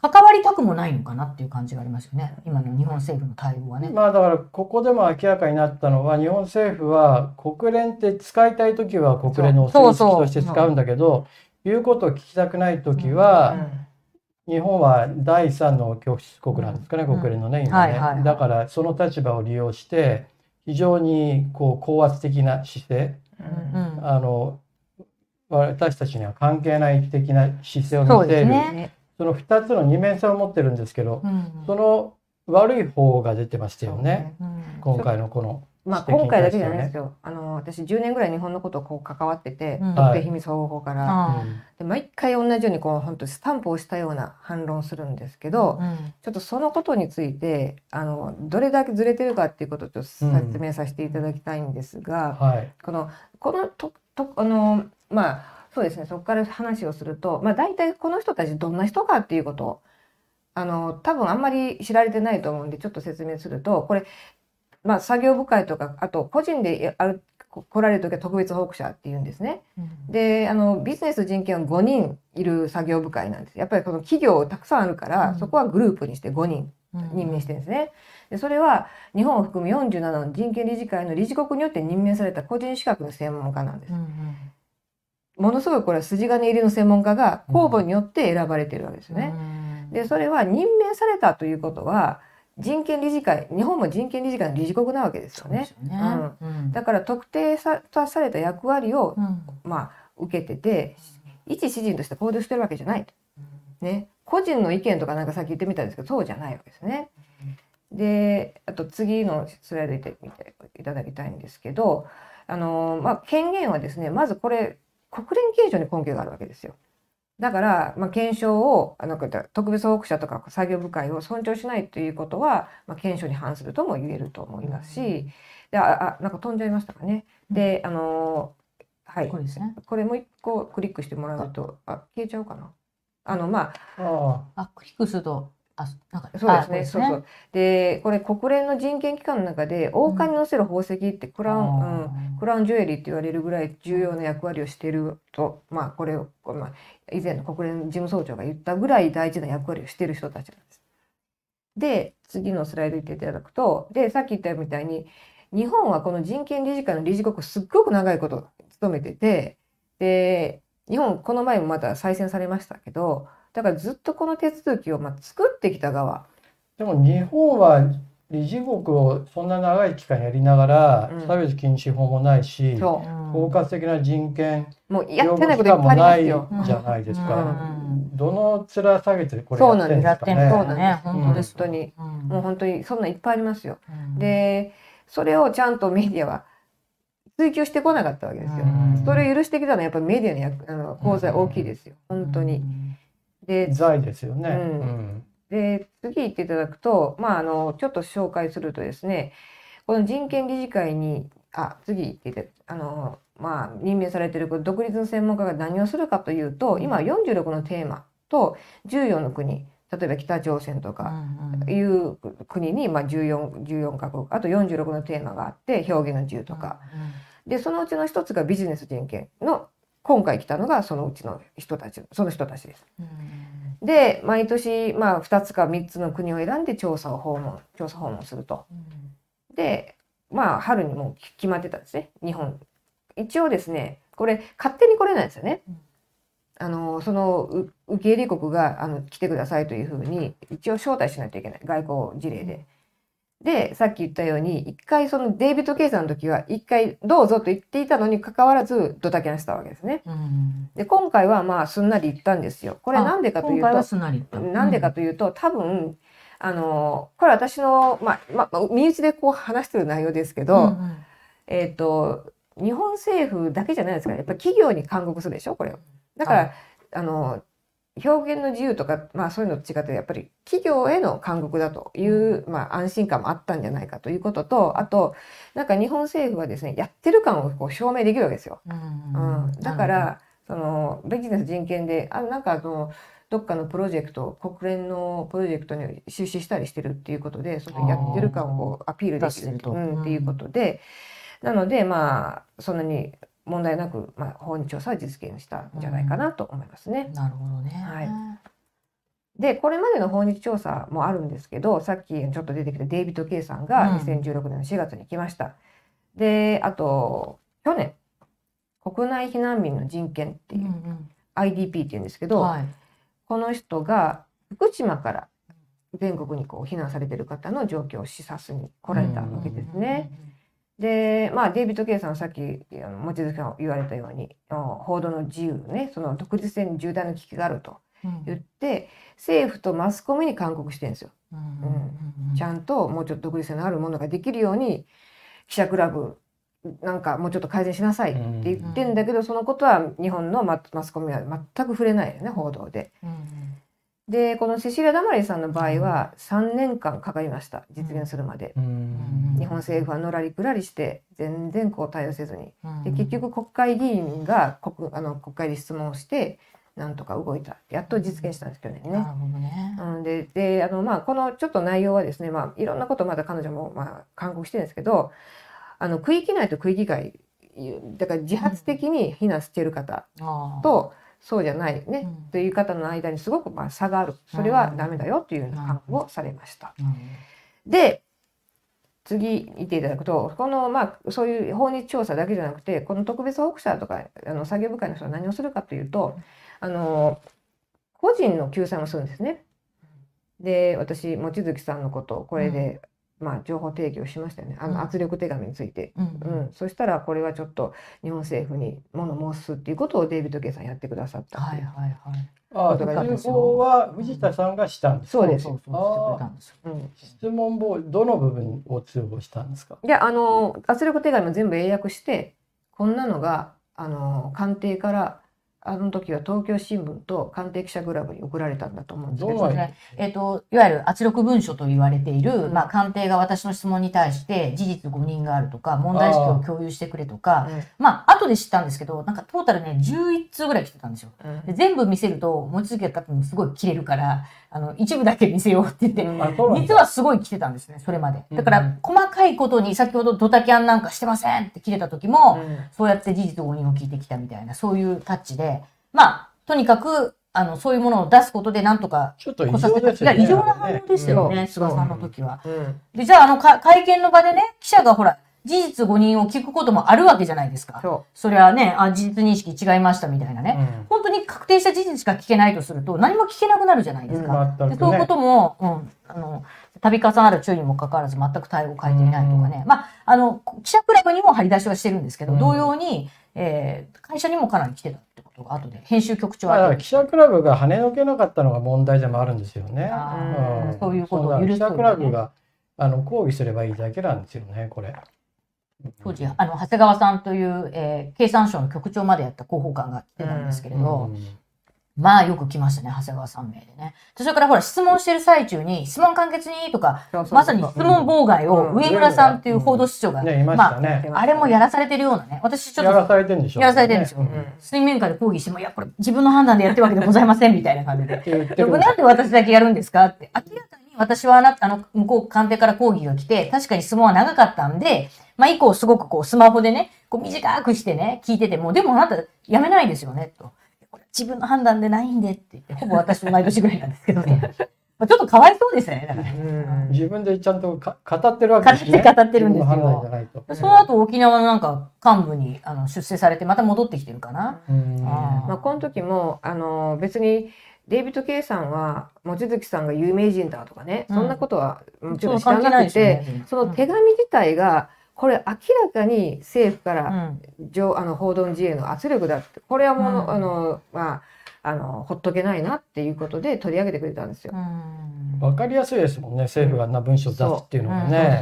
関わりたくもないのかなっていう感じがありますよね。今の日本政府の対応はね。まあだからここでも明らかになったのは日本政府は国連って使いたい時は国連のおそうそう。墨付きとして使うんだけど言うことを聞きたくない時は日本は第三の教室国なんですかねうん国連のね今はいはいはい。ねだからその立場を利用して非常にこう高圧的な姿勢。うん。あの私たちには関係ない的な姿勢を見せる。ですね。ねその2つの二面性を持ってるんですけどうん。その悪い方が出てましたよね。うん。今回のこのまあ、今回だけじゃないですよ。あの、私10年ぐらい日本のことをこう関わってて、うん。特定秘密保護法から、あで毎回同じようにこう本当スタンプをしたような反論するんですけど、うん。ちょっとそのことについてあのどれだけずれてるかっていうことをちょっと説明させていただきたいんですが、はい。このこのととあのまあそうですねそこから話をすると、まあ、大体この人たちどんな人かっていうことをあの多分あんまり知られてないと思うんでちょっと説明するとこれ、まあ、作業部会とかあと個人であるこ来られる時は特別報告者っていうんですね。であのビジネス人権は5人いる作業部会なんですやっぱりこの企業たくさんあるから、うんそこはグループにして5人任命してるんですね。でそれは日本を含む47の人権理事会の理事国によって任命された個人資格の専門家なんです。うんものすごいこれは筋金入りの専門家が公募によって選ばれてるわけですよね。でそれは任命されたということは人権理事会日本も人権理事会の理事国なわけですよね。そうですよね。うんだから特定さされた役割を、うんまあ、受けてて一詩人として行動してるわけじゃないと。ね、個人の意見とかなんかさっき言ってみたんですけどそうじゃないわけですね。であと次のスライド見てみていただきたいんですけどあの、まあ、権限はですねまずこれ国連憲章に根拠があるわけですよ。だから、まあ、憲章をあの特別保護者とか作業部会を尊重しないということは、まあ、憲章に反するとも言えると思いますし、でああなんか飛んじゃいましたかね。であのはいこれですね。これもう一個クリックしてもらうとあ消えちゃうかな。あのまあああ、クリックすると、あ、なんか、そうですね。あそうそう。で、これ国連の人権機関の中で王冠に載せる宝石ってクラウン、うんクラウンジュエリーって言われるぐらい重要な役割をしていると、まあこれを、まあ、以前の国連事務総長が言ったぐらい大事な役割をしている人たちなんです。で、次のスライド見ていただくと、で、さっき言ったみたいに、日本はこの人権理事会の理事国すっごく長いこと務めてて、で、日本この前もまた再選されましたけど、だからずっとこの手続きをまあ作ってきた側、でも日本は理事国をそんな長い期間やりながらうん差別禁止法もないし、そ包括的な人権う、もうやってないこともないぱいありますよ。じゃないですうか。んどの面下げてこれやってんですかね。そうだね。うん本当です。本当に。うんもう本当にそんなんいっぱいありますよ。うん、で、それをちゃんとメディアは追求してこなかったわけですよ。うんそれを許してきたのはやっぱりメディアの役あの功罪大きいですよ。本当に。で、罪ですよね。うん。うん。で次行っていただくと、まあ、あのちょっと紹介するとですねこの人権理事会にあ次行っていたあの、まあ、任命されている独立の専門家が何をするかというと今46のテーマと14の国例えば北朝鮮とかいう国に、まあ、14, 14カ国あと46のテーマがあって表現の自由とか、でそのうちの一つがビジネス人権の今回来たのがそのうちの人たちその人たちです。で毎年、まあ、2つか3つの国を選んで調査を訪問調査訪問すると。でまあ春にもう決まってたんですね日本。一応ですねこれ勝手に来れないですよね。うんあのそのう受け入れ国があの来てくださいというふうに一応招待しないといけない外交事例で。でさっき言ったように一回そのデイビッド・ケイさんの時は一回どうぞと言っていたのにかかわらずドタキャンしたわけですね。で今回はまあすんなり言ったんですよ。これなんでかというとなんでかというと多分あのこれ私の、まあまあ、身内でこう話してる内容ですけど、えっ、と日本政府だけじゃないですからやっぱり企業に勧告するでしょこれを。だから、はあの表現の自由とか、まあ、そういうのと違ってやっぱり企業への勧告だという、まあ、安心感もあったんじゃないかということとあとなんか日本政府はですねやってる感をこう証明できるわけですよ。うん、だからそのビジネス人権であなんかあのどっかのプロジェクト国連のプロジェクトに出資したりしてるっていうことでそのやってる感をアピールできるとうん、っていうことでなのでまあそんなに問題なく、まあ、法に調査は実現したんじゃないかなと思いますね。なるほどね。はいでこれまでの訪日調査もあるんですけどさっきちょっと出てきたデイビッド・ケイさんがうん2016年の4月に来ました。であと去年国内避難民の人権っていう、IDP っていうんですけど、はい。この人が福島から全国にこう避難されてる方の状況を視察に来られたわけですね。でまあデイビッド・ケイさんはさっきあの望月さん言われたように報道の自由ねその独立性に重大な危機があると言って政府とマスコミに勧告してるんですよ。ちゃんともうちょっと独立性のあるものができるように記者クラブなんかもうちょっと改善しなさいって言ってんだけど、そのことは日本のママスコミは全く触れないよね報道で。でこのセシリア・ダマリさんの場合は3年間かかりました実現するまで。うん。日本政府はのらりくらりして全然こう対応せずに。でで結局国会議員が国あの国会で質問をしてなんとか動いた。やっと実現したんですけどね。なるほどね。うん、でであの、まあ、このちょっと内容はですね、まあ、いろんなことまだ彼女も、まあ、勧告してるんですけどあの区域内と区域外だから自発的に避難している方ああと、そうじゃないね、うん。という方の間にすごくまあ差がある。それはダメだよというような勧告をされました。で次見ていただくとこのまあそういう訪日調査だけじゃなくてこの特別保護者とかあの作業部会の人は何をするかというとあの個人の救済もするんですね。で私望月さんのことをこれで、まあ、情報提供しましたよね。あうん。の圧力手紙について。うんうん、そしたらこれはちょっと日本政府に物申すっていうことをデイビッド・ケイさんやってくださった。はいはいはい。あ通報は藤田さんがしたんですか？そうですそうそうそうしてくれたんですよ。うん。質問ボーどの部分を通報したんですか？いやあの圧力手紙も全部英訳してこんなのがあの官邸からあの時は東京新聞と官邸記者クラブに送られたんだと思うんですけど。ねえっ、と、いわゆる圧力文書と言われている、うん。まあ、官邸が私の質問に対して事実誤認があるとか、問題意識を共有してくれとか、まあ、後で知ったんですけど、なんかトータルね、11通ぐらい来てたんですよ。うん。で全部見せると、望月が勝手にすごい切れるから、あの、一部だけ見せようって言って、実はすごい来てたんですね、それまで。だから、うん細かいことに、先ほどドタキャンなんかしてませんって切れた時も、うんそうやって事実誤認を聞いてきたみたいな、そういうタッチで、まあ、とにかく、あの、そういうものを出すことでなんとかちょっと異。常ですよね。異常な反応でしたよね、うん菅さんの時は。うんで、じゃあ、あの、か会見の場でね、記者がほら、事実誤認を聞くこともあるわけじゃないですか。そそりゃね、あ、事実認識違いましたみたいなね。うん本当に確定した事実しか聞けないとすると、何も聞けなくなるじゃないですか。全くねでそういうことも、うん、あの、度重なる注意にもかかわらず全く対応を変えていないとかね。まあ、あの、記者クラブにも張り出しはしてるんですけど、うん同様に、えー会社にもかなり来てたってことが後で、編集局長はら記者クラブが跳ねのけなかったのが問題でもあるんですよね。あーんそういうことをそ許すね記者クラブがあの抗議すればいいだけなんですよね、これ。当時、あの、長谷川さんという、えー経産省の局長までやった広報官が来てたんですけれど、うんまあよく来ましたね、長谷川さん名でね。それからほら、質問してる最中に、質問簡潔にとか、まさに質問妨害をうん上村さんっていう報道室長が、ましたね。あれもやらされてるようなね、私ちょっとやらされてるんでしょうね。やらされてるんですようん水面下で抗議しても、いや、これ自分の判断でやってるわけでございませんみたいな感じで。って言ってでるこれなんで私だけやるんですかって。明らかに私はあなた、あの、向こう官邸から抗議が来て、確かに質問は長かったんで、まあ以降すごくこうスマホでね、こう短くしてね、聞いてても、でもあなたやめないですよね、と。これ自分の判断でないんでって言って、ほぼ私と同い年ぐらいなんですけどね。まあちょっとかわいそうですよね、だからね。うん自分でちゃんとか語ってるわけですね。語って語ってるんですよ自分の判断じゃないと。その後沖縄のなんか幹部にあの出世されてまた戻ってきてるかな。うんあまあ、この時もあの別にデイビッド・ケイさんは望月さんが有名人だとかね、うん。そんなことはもちろん知らなくて、ね。その手紙自体がこれ明らかに政府かうらん上、あの報道の自由の圧力だってこれはもの、うん。あのまああのほっとけないなっていうことで取り上げてくれたんですよ。うん。わかりやすいですもんね、政府があんな文章を出すっていうのがね。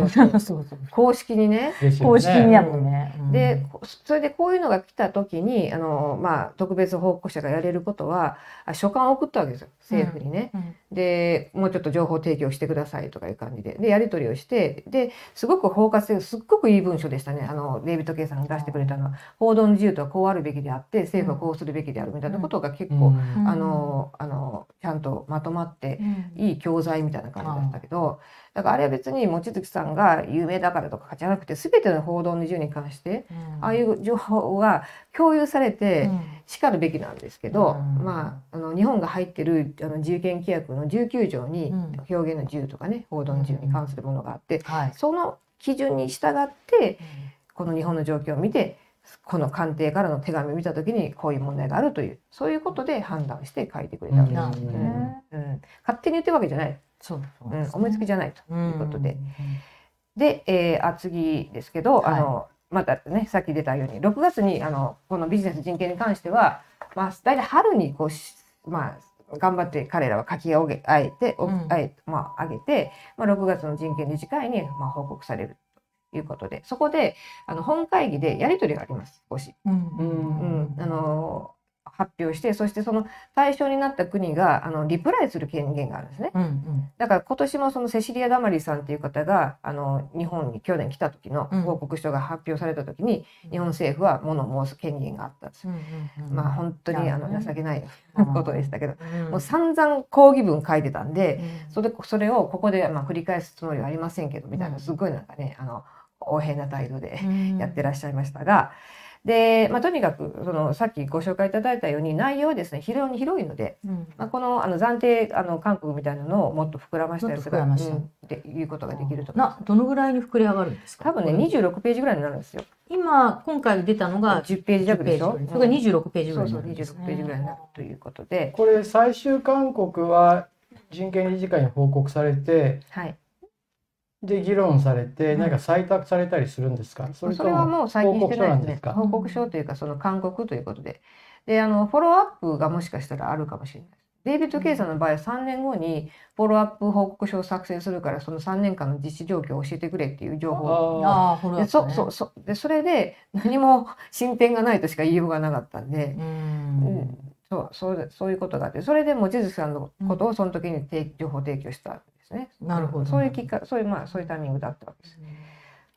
公式にね。ね。公式にやもんね。うん。で、それでこういうのが来た時にあの、まあ、特別報告者がやれることはあ書簡を送ったわけですよ政府にね。うん。でもうちょっと情報提供してくださいとかいう感じで。でやり取りをしてですごく包括性すっごくいい文書でしたね。あのデイビッド・ケイさんが出してくれたのは報道の自由とはこうあるべきであって政府はこうするべきであるみたいなことが結構、うんあのあのちゃんとまとまってうん。いい教材みたいな感じだったけど、だからあれは別に望月さんが有名だからとかじゃなくて全ての報道の自由に関してああいう情報が共有されてしかるべきなんですけど、うん。まあ、あの日本が入ってるあの自由権規約の19条にうん。表現の自由とかね報道の自由に関するものがあってはい。その基準に従ってこの日本の状況を見てこの官邸からの手紙を見た時にこういう問題があるというそういうことで判断して書いてくれたわけですなるほどね。うん、勝手に言ってるわけじゃない、そうそううん、思いつきじゃないとということで。で、えーあ次ですけど、はい。あのまたねさっき出たように6月にあのこのビジネス人権に関しては、まあ、大体春にこうし、まあ、頑張って彼らは書き上げあえて、おうん。あえまあ、上げて、まあ、6月の人権理事会に、まあ、報告される。ということでそこであの本会議でやり取りがあります少し。うん。ううん。ん、あの発表してそしてその対象になった国があのリプライする権限があるんですね。うんうん。だから今年もそのセシリア・ダマリさんという方があの日本に去年来た時のうん。報告書が発表された時に、日本政府は物申す権限があったんですよ。まあ本当にあの情けないことでしたけど、もう散々抗議文書いてたんで、それそれをここでまあ繰り返すつもりはありませんけどみたいなすごいなんかねあの横柄な態度で やってらっしゃいましたが。でまあ、とにかくそのさっきご紹介いただいたように内容はですね非常に広いので、まあ、このあの暫定あの韓国みたいなのをもっと膨らましたやつが、もっと膨らましたうんっていうことができると思いますなどのぐらいに膨れ上がるんですか？多分ね26ページぐらいになるんですよ。今今回出たのが10ページ弱でしょ？それが26ページぐらいそうそうになるんですね26ページぐらいになるということで、これ最終勧告は人権理事会に報告されてはい。で議論されてうんなんか採択されたりするんですか、そそれれともはもう最近してないですね。報告書なんですか？報告書というか、その勧告ということで。で、あの、フォローアップがもしかしたらあるかもしれない。デイビッド・ケイさんの場合は3年後にフォローアップ報告書を作成するから、その3年間の実施状況を教えてくれっていう情報を。あああ、フォローアでそップねそうそうでそれで何も進展がないとしか言いようがなかったんで、ううんん。そうそうそういうことがあってそれで望月さんのことをその時に提情報提供したんですね。なるほど。そういうきっかそういうまあそういうタイミングだったわけです。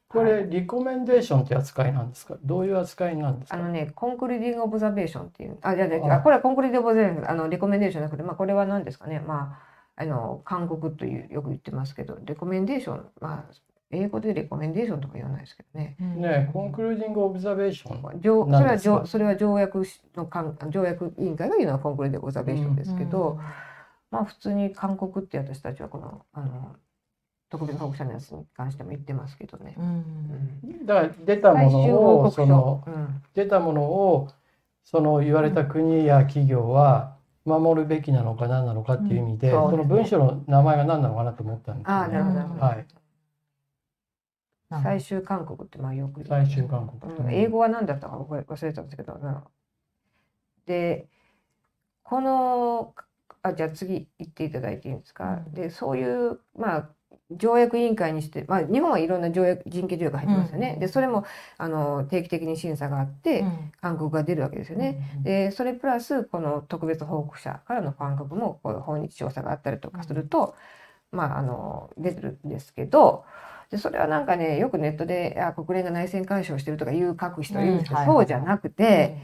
これはい。リコメンデーションって扱いなんですか？どういう扱いなんですか？あのね、 concluding observation っていう、あ、いやいやああ。これは concluding observation、あの、 recommendation じゃなくて、まあ、これは何ですかね、まあ、あの、勧告という、よく言ってますけど、 recommendation、まあ、英語で recommendation とか言わないですけどね。ね concluding observation 条それは何ですか？条それは条約のかん条約委員会が言うのは concluding observation ですけど、まあ普通に勧告って私たちはこのあの特別報告者のやつに関しても言ってますけどね。うん。うん。だから出たものをその、うん、出たものをその言われた国や企業は守るべきなのか何なのかっていう意味で、うん。そうその文章の名前が何なのかなと思ったんで。すああよね。はい。最終勧告ってまあよく最終勧告うん。英語は何だったか覚え忘れたんですけど、うんでこのあじゃあ次行っていただいていいんですか、うん。でそういうまあ条約委員会にして、まあ、日本はいろんな条約人権条約が入ってますよね、うん。でそれもあの定期的に審査があって、うん。勧告が出るわけですよね。でそれプラスこの特別報告者からの勧告もこう訪日調査があったりとかすると、まああの出てるんですけどでそれはなんかねよくネットであ国連が内戦干渉してるとかいう書く人いるんですけど、そうじゃなくて、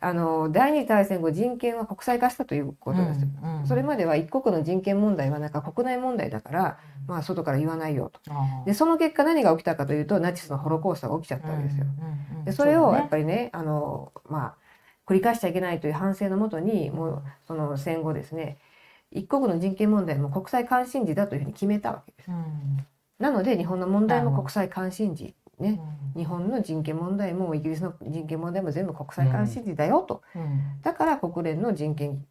あの第二次大戦後人権は国際化したということです。うんうん。それまでは一国の人権問題はなんか国内問題だから、まあ、外から言わないよと。でその結果何が起きたかというとナチスのホロコーストが起きちゃったわけですよ。うんうんうん。でそれをやっりぱりねあのまあ繰り返しちゃいけないという反省のもとにもうその戦後ですね一国の人権問題も国際関心事だというふうに決めたわけです。なので日本の問題も国際関心事ね。日本の人権問題もイギリスの人権問題も全部国際関心事だよと、だから国連の人権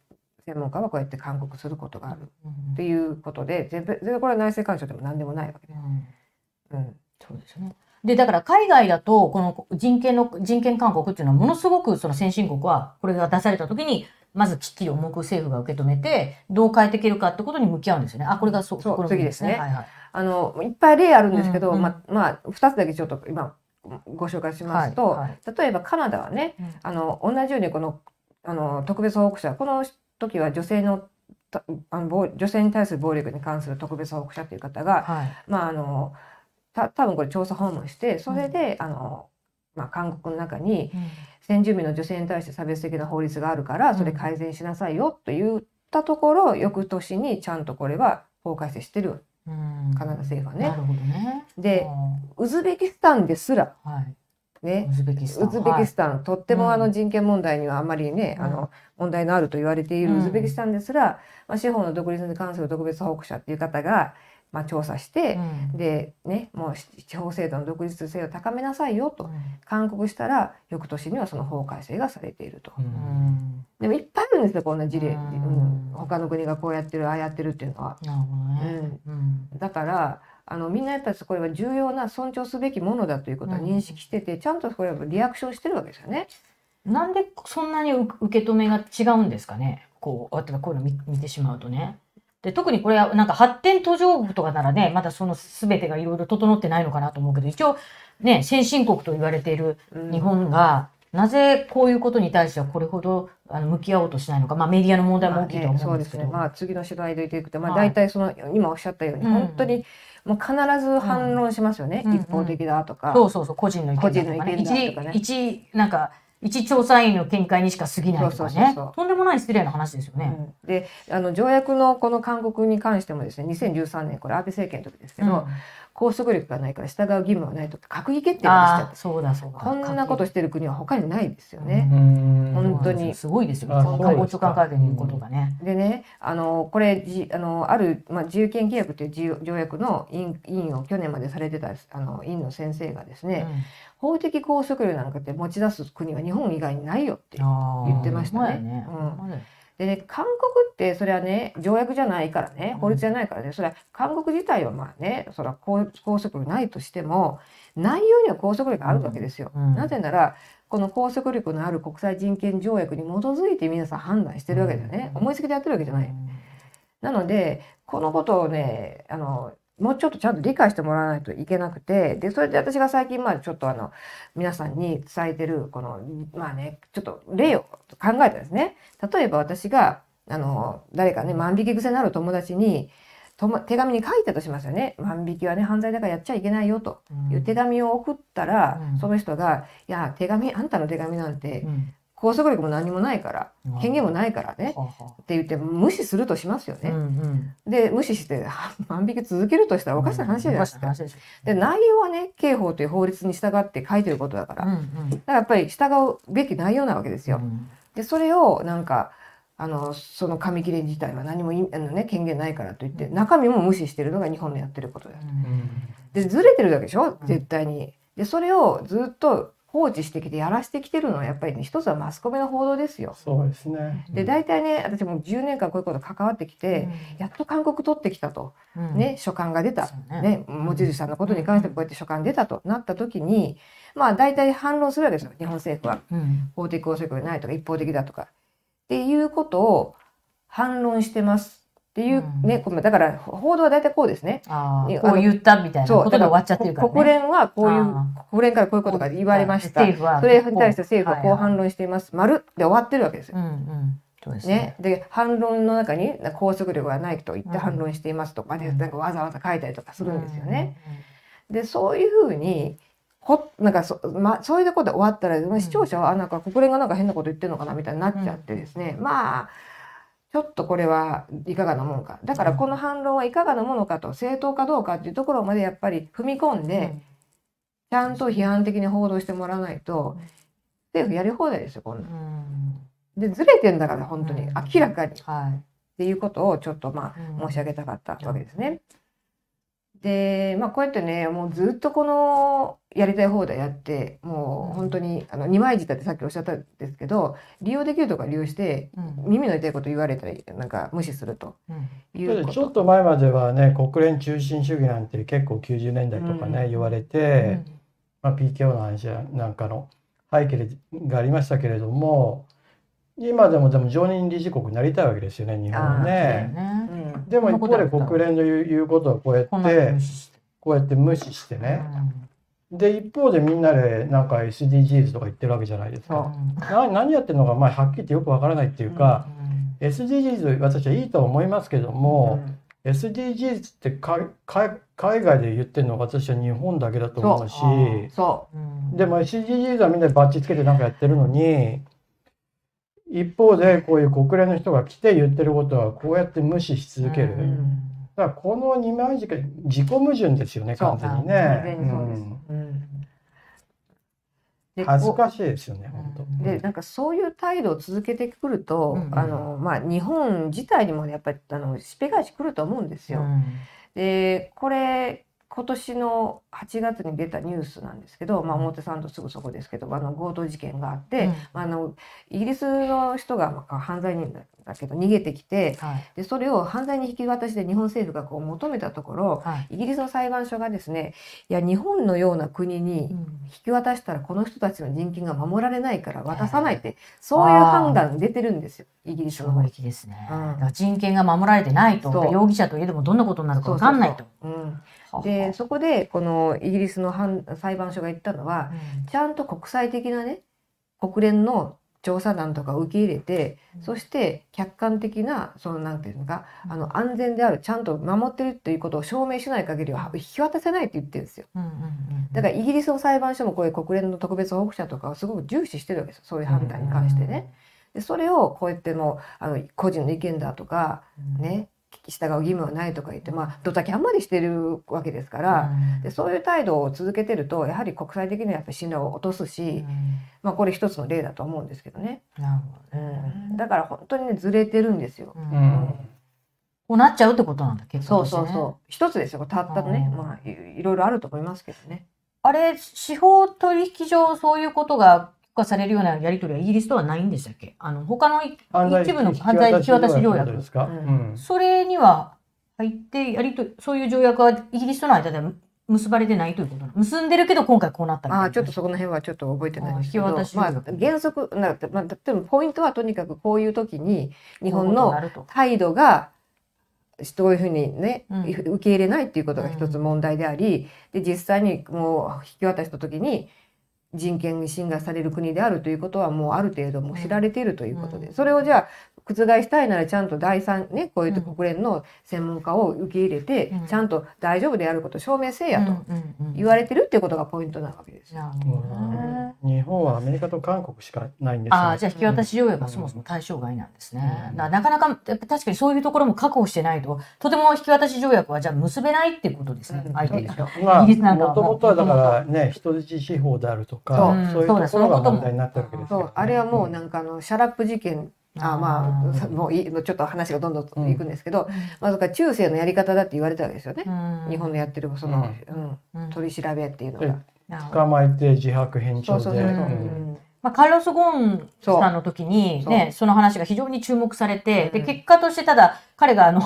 専門家はこうやって勧告することがある。っていうことで全然これは内政干渉でも何でもないわけです。うん。そうですね。で、だから海外だと、この人権の、人権勧告っていうのはものすごくその先進国は、これが出された時に、まずきっちり重く政府が受け止めて、どう変えていけるかってことに向き合うんですよね。あ、これがそう、そうこの次ですね。はいはい。あのいっぱい例あるんですけど、うんうん。ままあ2つだけちょっと今ご紹介しますと、はいはい。例えばカナダはねうん。あの同じようにこのあの特別報告者この時は女性のたあの暴女性に対する暴力に関する特別報告者という方が、はい。まああのた多分これ調査訪問してそれで、あのまあ、韓国の中に先住民の女性に対して差別的な法律があるからそれ改善しなさいよと言ったところ、翌年にちゃんとこれは法改正してるうんカナダ政府はね。なるほどね。でうウズベキスタンですら。んはい。ね。ウズベキスタン。ウズベキスタン、とってもあうん。の人権問題にはあまりね、うん。あの問題のあると言われているうん。ウズベキスタンですら、まあ、司法の独立に関する特別報告者っていう方が、まあ、調査して、うんでねもう司法制度の独立性を高めなさいよとうん勧告したら翌年にはその法改正がされていると。ううんんでもいっぱいあるんですよこんな事例、ううんん他の国がこうやってるああやってるっていうのは。なるほどね。うんだからあのみんなやっぱりこれは重要な尊重すべきものだということは認識してて、ちゃんとこれはリアクションしてるわけですよね。なんでそんなに受受け止めが違うんですかねこう、例えばこういうの見見てしまうとね。で、特にこれはなんか発展途上国とかならね、まだその全てがいろいろ整ってないのかなと思うけど、一応ね、先進国と言われているうん日本が、なぜこういうことに対してはこれほどあの向き合おうとしないのか、まあメディアの問題も大きいと。思うんですけど。まあ次の取材で言っていくと、まあはい大体その今おっしゃったように、うん本当にもう必ず反論しますよね。うん一方的だとか。そうそうそう、個人の意見だとかね。個人の意見だとかね一、一、なんか、一調査員の見解にしか過ぎないとかねそうそうそうそう。とんでもない失礼な話ですよね。うんであの条約のこの勧告に関してもですね2013年これ安倍政権の時ですけど、うん拘束力がないから従う義務はないとか閣議決定までしちゃっああ、そうだそうだ。たこんなことしてる国は他にないですよね。うん本当にすごいですよ。あそのそうですか官房長官会見にことがね。でねあのこれじあのある、まあ、自由権規約という自由条約の委員委員を去年までされてたあの委員の先生がですね、法的拘束力なんかって持ち出す国は日本以外にないよって言ってましたね。でね韓国ってそれはね条約じゃないからね法律じゃないからね、それは韓国自体はまあねそれは拘拘束力ないとしても内容には拘束力があるわけですよ。うん。なぜならこの拘束力のある国際人権条約に基づいて皆さん判断してるわけだよね。うん。思いつきでやってるわけじゃない。なのでこのことをねあのもうちょっとちゃんと理解してもらわないといけなくてでそれで私が最近まあちょっとあの皆さんに伝えてるこのまあねちょっと例を考えたんですね。例えば私があの誰かね万引き癖のある友達にとも手紙に書いたとしますよね。万引きはね犯罪だからやっちゃいけないよという手紙を送ったら、うんその人が「いや手紙あんたの手紙なんてうん拘束力も何もないから権限もないからね」って言って無視するとしますよね。うんうん。で無視しては万引き続けるとしたらおかしな話じゃないですか。で内容はね刑法という法律に従って書いてることだから、だからやっぱり従うべき内容なわけですよ。うん。でそれをなんかあのその紙切れ自体は何もいあの、ね、権限ないからといって中身も無視してるのが日本のやってることだよ。でずれてるわけでしょ？絶対に。でそれをずっと放置してきてやらしてきてるのはやっぱりね一つはマスコミの報道ですよ。そうですね。で大体ね私もう10年間こういうこと関わってきて、やっと韓国取ってきたと、うん。ね、書簡が出た、ね。ね、望月さんのことに関してこうやって書簡出たとなった時に、まあ大体反論するわけですよ。日本政府は。うん。法的拘束力ないとか一方的だとか。っていうことを反論してますっていうね、これだから報道は大体こうですね。あーこう言ったみたいなことで終わっちゃってるからね。国連はこういうあ国連からこういうことが言われました。政府はそれに対して政府はこう反論。論しています。丸で終わってるわけですようんうん。そうですねね。、で反論の中に拘束力がないと言ってうん反論していますとかで、うんなんかわざわざ書いたりとかするんですよね。でそういうふうにほなんかそ,、ま、そういうことで終わったら視聴者はあなんか国連がなんか変なこと言ってるのかなみたいになっちゃってですね、まあちょっとこれはいかがなものかだからこの反論はいかがなものかと正当かどうかっていうところまでやっぱり踏み込んうん。で、ちゃんと批判的に報道してもらわないと政府やり放題ですよこんうな。でずれてんだから本当にうん明らかに。はい。っていうことをちょっとまうんあ申し上げたかったわけですね。でまあこうやってねもうずっとこのやりたい放題やってもう本当にあの二枚舌ってさっきおっしゃったんですけど利用できるとか利用してうん。耳の痛いこと言われたりなんか無視するとうん。いうこと。ちょっと前まではね国連中心主義なんて結構90年代とかね、うん。言われて、まあ、PKO の話やなんかの背景がありましたけれども今でもでも常任理事国になりたいわけですよね日本はそうだよね。でも一方で国連の言うことはこうやって。こうやって無視してね、で一方でみんなでなんか SDGs とか言ってるわけじゃないですか。な何やってるのかまあはっきり言ってよくわからないっていうか、SDGs 私はいいとは思いますけども、SDGs ってかか海外で言ってるのは私は日本だけだと思うし。う。ん。そでも SDGs はみんなでバッチつけてなんかやってるのに一方でこういう国連の人が来て言ってることはこうやって無視し続ける、うんだからこの二枚軸自己矛盾ですよね完全にね。恥ずかしいですよね本当。でなんかそういう態度を続けてくると、うん。あのまあ、日本自体にもやっぱりあのしっぺ返しくると思うんですよ。でこれ今年の8月に出たニュースなんですけど、まあ、表参道すぐそこですけどあの強盗事件があって、うん。あのイギリスの人がまあ犯罪人だけど逃げてきてはい。でそれを犯罪に引き渡しで日本政府がこう求めたところはい。イギリスの裁判所がですねいや日本のような国に引き渡したらこの人たちの人権が守られないから渡さないってそういう判断出てるんですよイギリスの衝方ですね。うん。人権が守られてないとそう。容疑者といえどもどんなことになるかわかんないと。うん、ははでそこでこのイギリスの判裁判所が言ったのはうん。ちゃんと国際的なね国連の調査団とかを受け入れて、そして客観的なそのなんていうのかあの安全であるちゃんと守ってるっていうことを証明しない限りは引き渡せないって言ってるんですよ。うんうんうんだからイギリスの裁判所もこういう国連の特別保護者とかをすごく重視してるわけですよ。そういう判断に関してね。でそれをこうやってもうあの個人の意見だとかうん。ね聞き従う義務はないとか言ってまあドタキャンまでしてるわけですから。うん。でそういう態度を続けてるとやはり国際的にはやっぱり信頼を落とすし、まあ、これ一つの例だと思うんですけどね、なるほどうねん、だから本当にねずれてるんですよ。ううん。んこうなっちゃうってことなんだ結そう構そうそう。一つですよたったのね。うん。まあいいろいろあると思いますけどね。あれ司法取引上そういうことが可されるようなやり取りはイギリスとはないんでしたっけ？あの他の一部の犯罪引き渡し条約。ですか？ううん。ん。それには入ってやりとそういう条約はイギリスとの間では結ばれてないということなの。結んでるけど今回こうなったああちょっとそこの辺はちょっと覚えてないですけど、あ引き渡しまあ、原則な、まあ、でもポイントはとにかくこういう時に日本の態度がそういうふうにね、うん。受け入れないっていうことが一つ問題であり、で実際にもう引き渡した時に人権に侵害される国であるということはもうある程度もう知られているということで、うん。それをじゃあ覆したいならちゃんと第三ねこういう国連の専門家を受け入れて、うん。ちゃんと大丈夫であることを証明せえやと言わわれてるっていうことがポイントなわけです日本はアメリカと韓国しかないんですよああじゃあ引き渡し条約はそもそも対象外なんですね。うん。だからなかなかやっぱ確かにそういうところも確保してないと。とても引き渡し条約はじゃあ結べないっていうことですね。うん。相手ですよまあ、イギリスなんかはもともとはだからね、人質司法であるとか、そうそういうところがそうだそのことも。問題になってるわけですよそうあれはもうなんかあの shut up 事件あまあ もういいちょっと話がどんどんいくんですけど、まあ、だから中世のやり方だって言われたわけですよね、日本のやってるその、うん。うん。取り調べっていうのえが。捕まえて自白返そう調で。まあ、カルロス・ゴーンさんの時にね、その話が非常に注目されて、で、うん。結果としてただ、彼があの、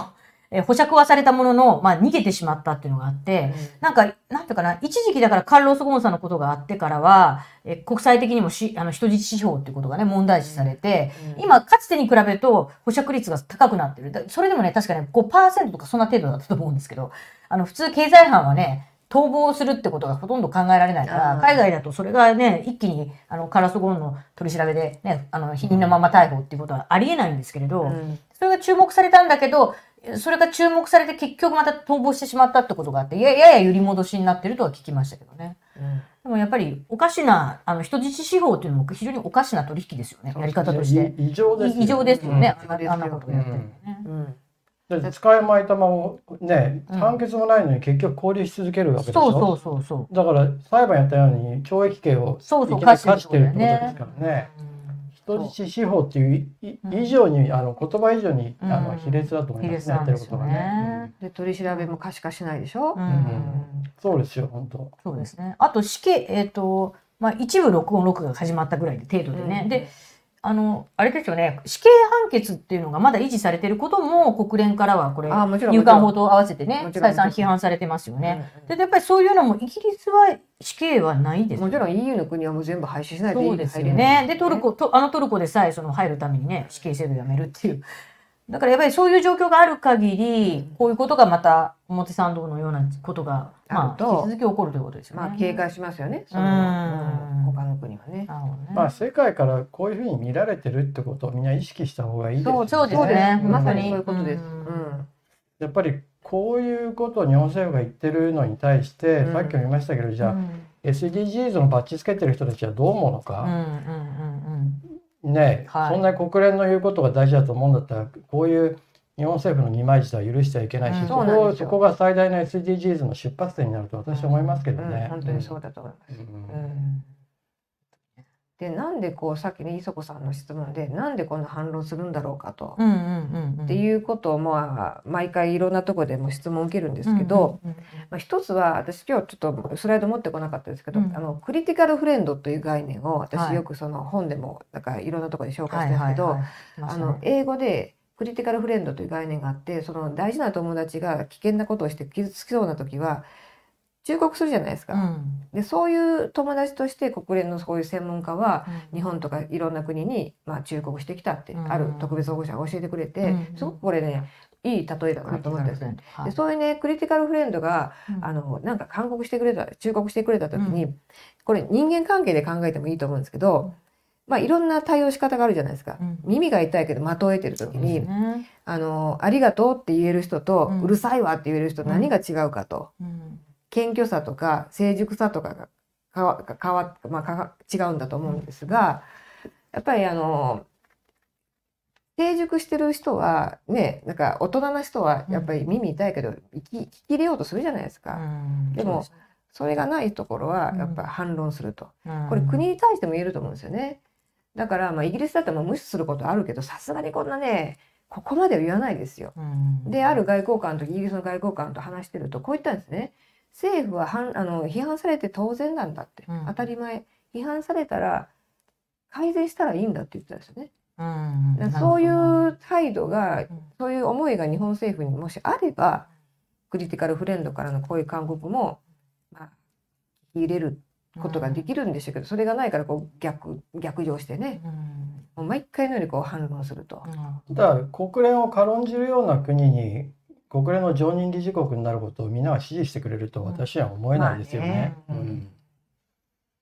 え保釈はされたものの、まあ、逃げてしまったっていうのがあって、なんか、なんていうかな、一時期だからカルロス・ゴーンさんのことがあってからは、え国際的にもしあの人質司法っていうことがね、問題視されて、うん今、かつてに比べると保釈率が高くなってる。だそれでもね、確かね、5%とかそんな程度だったと思うんですけど、あの、普通経済犯はね、逃亡するってことがほとんど考えられないから、海外だとそれがね、一気に、あの、カラスゴーンの取り調べでね、あの、否認のまま逮捕っていうことはありえないんですけれど、うん。それが注目されたんだけど、それが注目されて結局また逃亡してしまったってことがあって、ややや揺り戻しになってるとは聞きましたけどね。でもやっぱりおかしな、あの、人質司法っていうのも非常におかしな取引ですよね、やり方として。異常ですよ異常ですよね、うんあんなことをやってるのね。うん使いまいたままね、うん判決もないのに結局交留し続けるわけでしょ？そうそうそうそう。だから裁判やったように懲役刑をそうそういきなり課課してるっててことですからね。人質司法っていう以上にあの言葉以上にあうんの卑劣だと思いますね。やってることがねね。で取り調べも可視化しないでしょ、うんうんそうですよ本当。そうですね。あと死刑、えっ、と、まあ、一部録音録画が始まったぐらいで程度でね。うんで、あの、あれですよね、死刑判決っていうのがまだ維持されてることも国連からはこれ、入管法と合わせてね再三批判されてますよね。うんで、やっぱりそういうのもイギリスは死刑はないですもちろん EU の国はもう全部廃止しないとそうですよね。で、トルコ、とあのトルコでさえその入るためにね、死刑制度やめるっていう。だからやっぱりそういう状況がある限り、こういうことがまた表参道のようなことが、まあ、あると引き続き起こるということですよね。まあ警戒しますよね。その、うん。うん他の国はね。ね。まあ世界からこういうふうに見られてるってことをみんな意識した方がいいですよそうそうですね。まさに。そういうことです。ううん。んやっぱりこういうことを日本政府が言ってるのに対して、うん。さっきも言いましたけどじゃあ、うん。SDGs のバッジつけてる人たちはどう思うのうんうんか、うんね、はい。そんなに国連の言うことが大事だと思うんだったらこういう日本政府の二枚舌は許してはいけないし、うん。そこそこが最大の SDGs の出発点になると私は思いますけどね。うん本当にそうだと思います。うん。うんでなんでこうさっきね磯子さんの質問でなんでこんな反論するんだろうかと、うんうんうんうん。っていうことをまあ毎回いろんなところでも質問を受けるんですけど、うんうんまあ、一つは私今日ちょっとスライド持ってこなかったですけど、うん。あのクリティカルフレンドという概念をはい。私よくその本でもなんかいろんなところで紹うん介してるんですけど、はいはいはいあの英語でクリティカルフレンドという概念があってその大事な友達が危険なことをして傷つきそうな時は忠告するじゃないですか。うん。でそういう友達として国連のそういう専門家はうん。日本とかいろんな国に、まあ、忠告してきたって、うん。ある特別保護者が教えてくれて、うん。すごくこれねいい例えだなと思ってるんですね。はい。でそういうねクリティカルフレンドがうん。あのなんか勧告してくれた忠告してくれた時に、これ人間関係で考えてもいいと思うんですけど、まあ、いろんな対応仕方があるじゃないですか。うん。耳が痛いけど的を得てる時に、ねあの「ありがとう」って言える人と、ううんるさいわって言える人うん。何が違うかと、うん謙虚さとか成熟さとかがかわかわ、まあ、か違うんだと思うんですがやっぱりあの成熟してる人はねなんか大人な人はやっぱり耳痛いけど聞き聞き入れようとするじゃないですか。うんでもそれがないところはうんやっぱ反論すると。これ国に対しても言えると思うんですよね。だからまあイギリスだったらもう無視することあるけどさすがにこんなねここまでは言わないですよ。うんである外交官とイギリスの外交官と話してるとこう言ったんですね。政府は反あの批判されて当然なんだって、うん。当たり前。批判されたら改善したらいいんだって言ってたんですよね。うんそういう態度がうん。そういう思いが日本政府にもしあればクリティカルフレンドからのこういう勧告も、まあ、入れることができるんでしょうけど、それがないからこう逆逆上してね。うん。もう毎回のようにこう反論すると。うん。だから国連を軽んじるような国に国連の常任理事国になることをみんなが支持してくれると私は思えないですよね。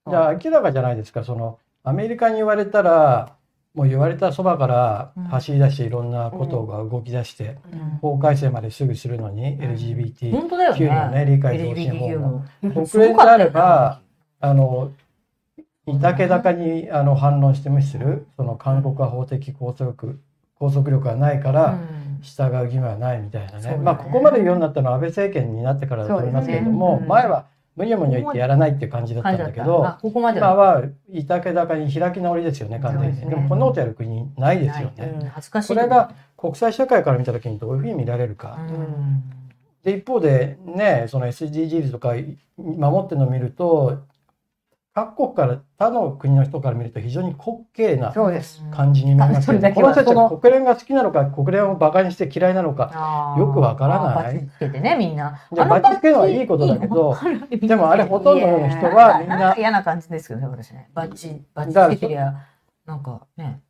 じゃあ明らかじゃないですか。そのアメリカに言われたらもう言われたそばからうん。走り出していろんなことが動き出して、うん。法改正まですぐするのに、ん。LGBTQ のね。ね。理解増進法もも。国連であればあのいたけだかにあの反論して無視する。その韓国は法的拘束力拘束力がないから、うん従う義務はないみたいなね。まあここまで言うようになったのは安倍政権になってからだと思いますけれども、前はむにゃむにゃ言ってやらないっていう感じだったんだけど、あここまで今ははいたけだかに開き直りですよね完全に、でもこんなことやる国ないですよね。うん恥ずかしい。これが国際社会から見た時にどういうふうに見られるか。うん。で一方でねその SDGs とか守ってるのを見ると各国から他の国の人から見ると非常に滑稽な。感じに見えますけよね。この人たちは国連が好きなのか国連をバカにして嫌いなのかよくわからないバッチつけてねみんな。じゃあバッチつけるのはいいことだけどでもあれほとんどの人はみんな嫌な感じですけどね私ね。バッチバッチつけてりゃなんかね。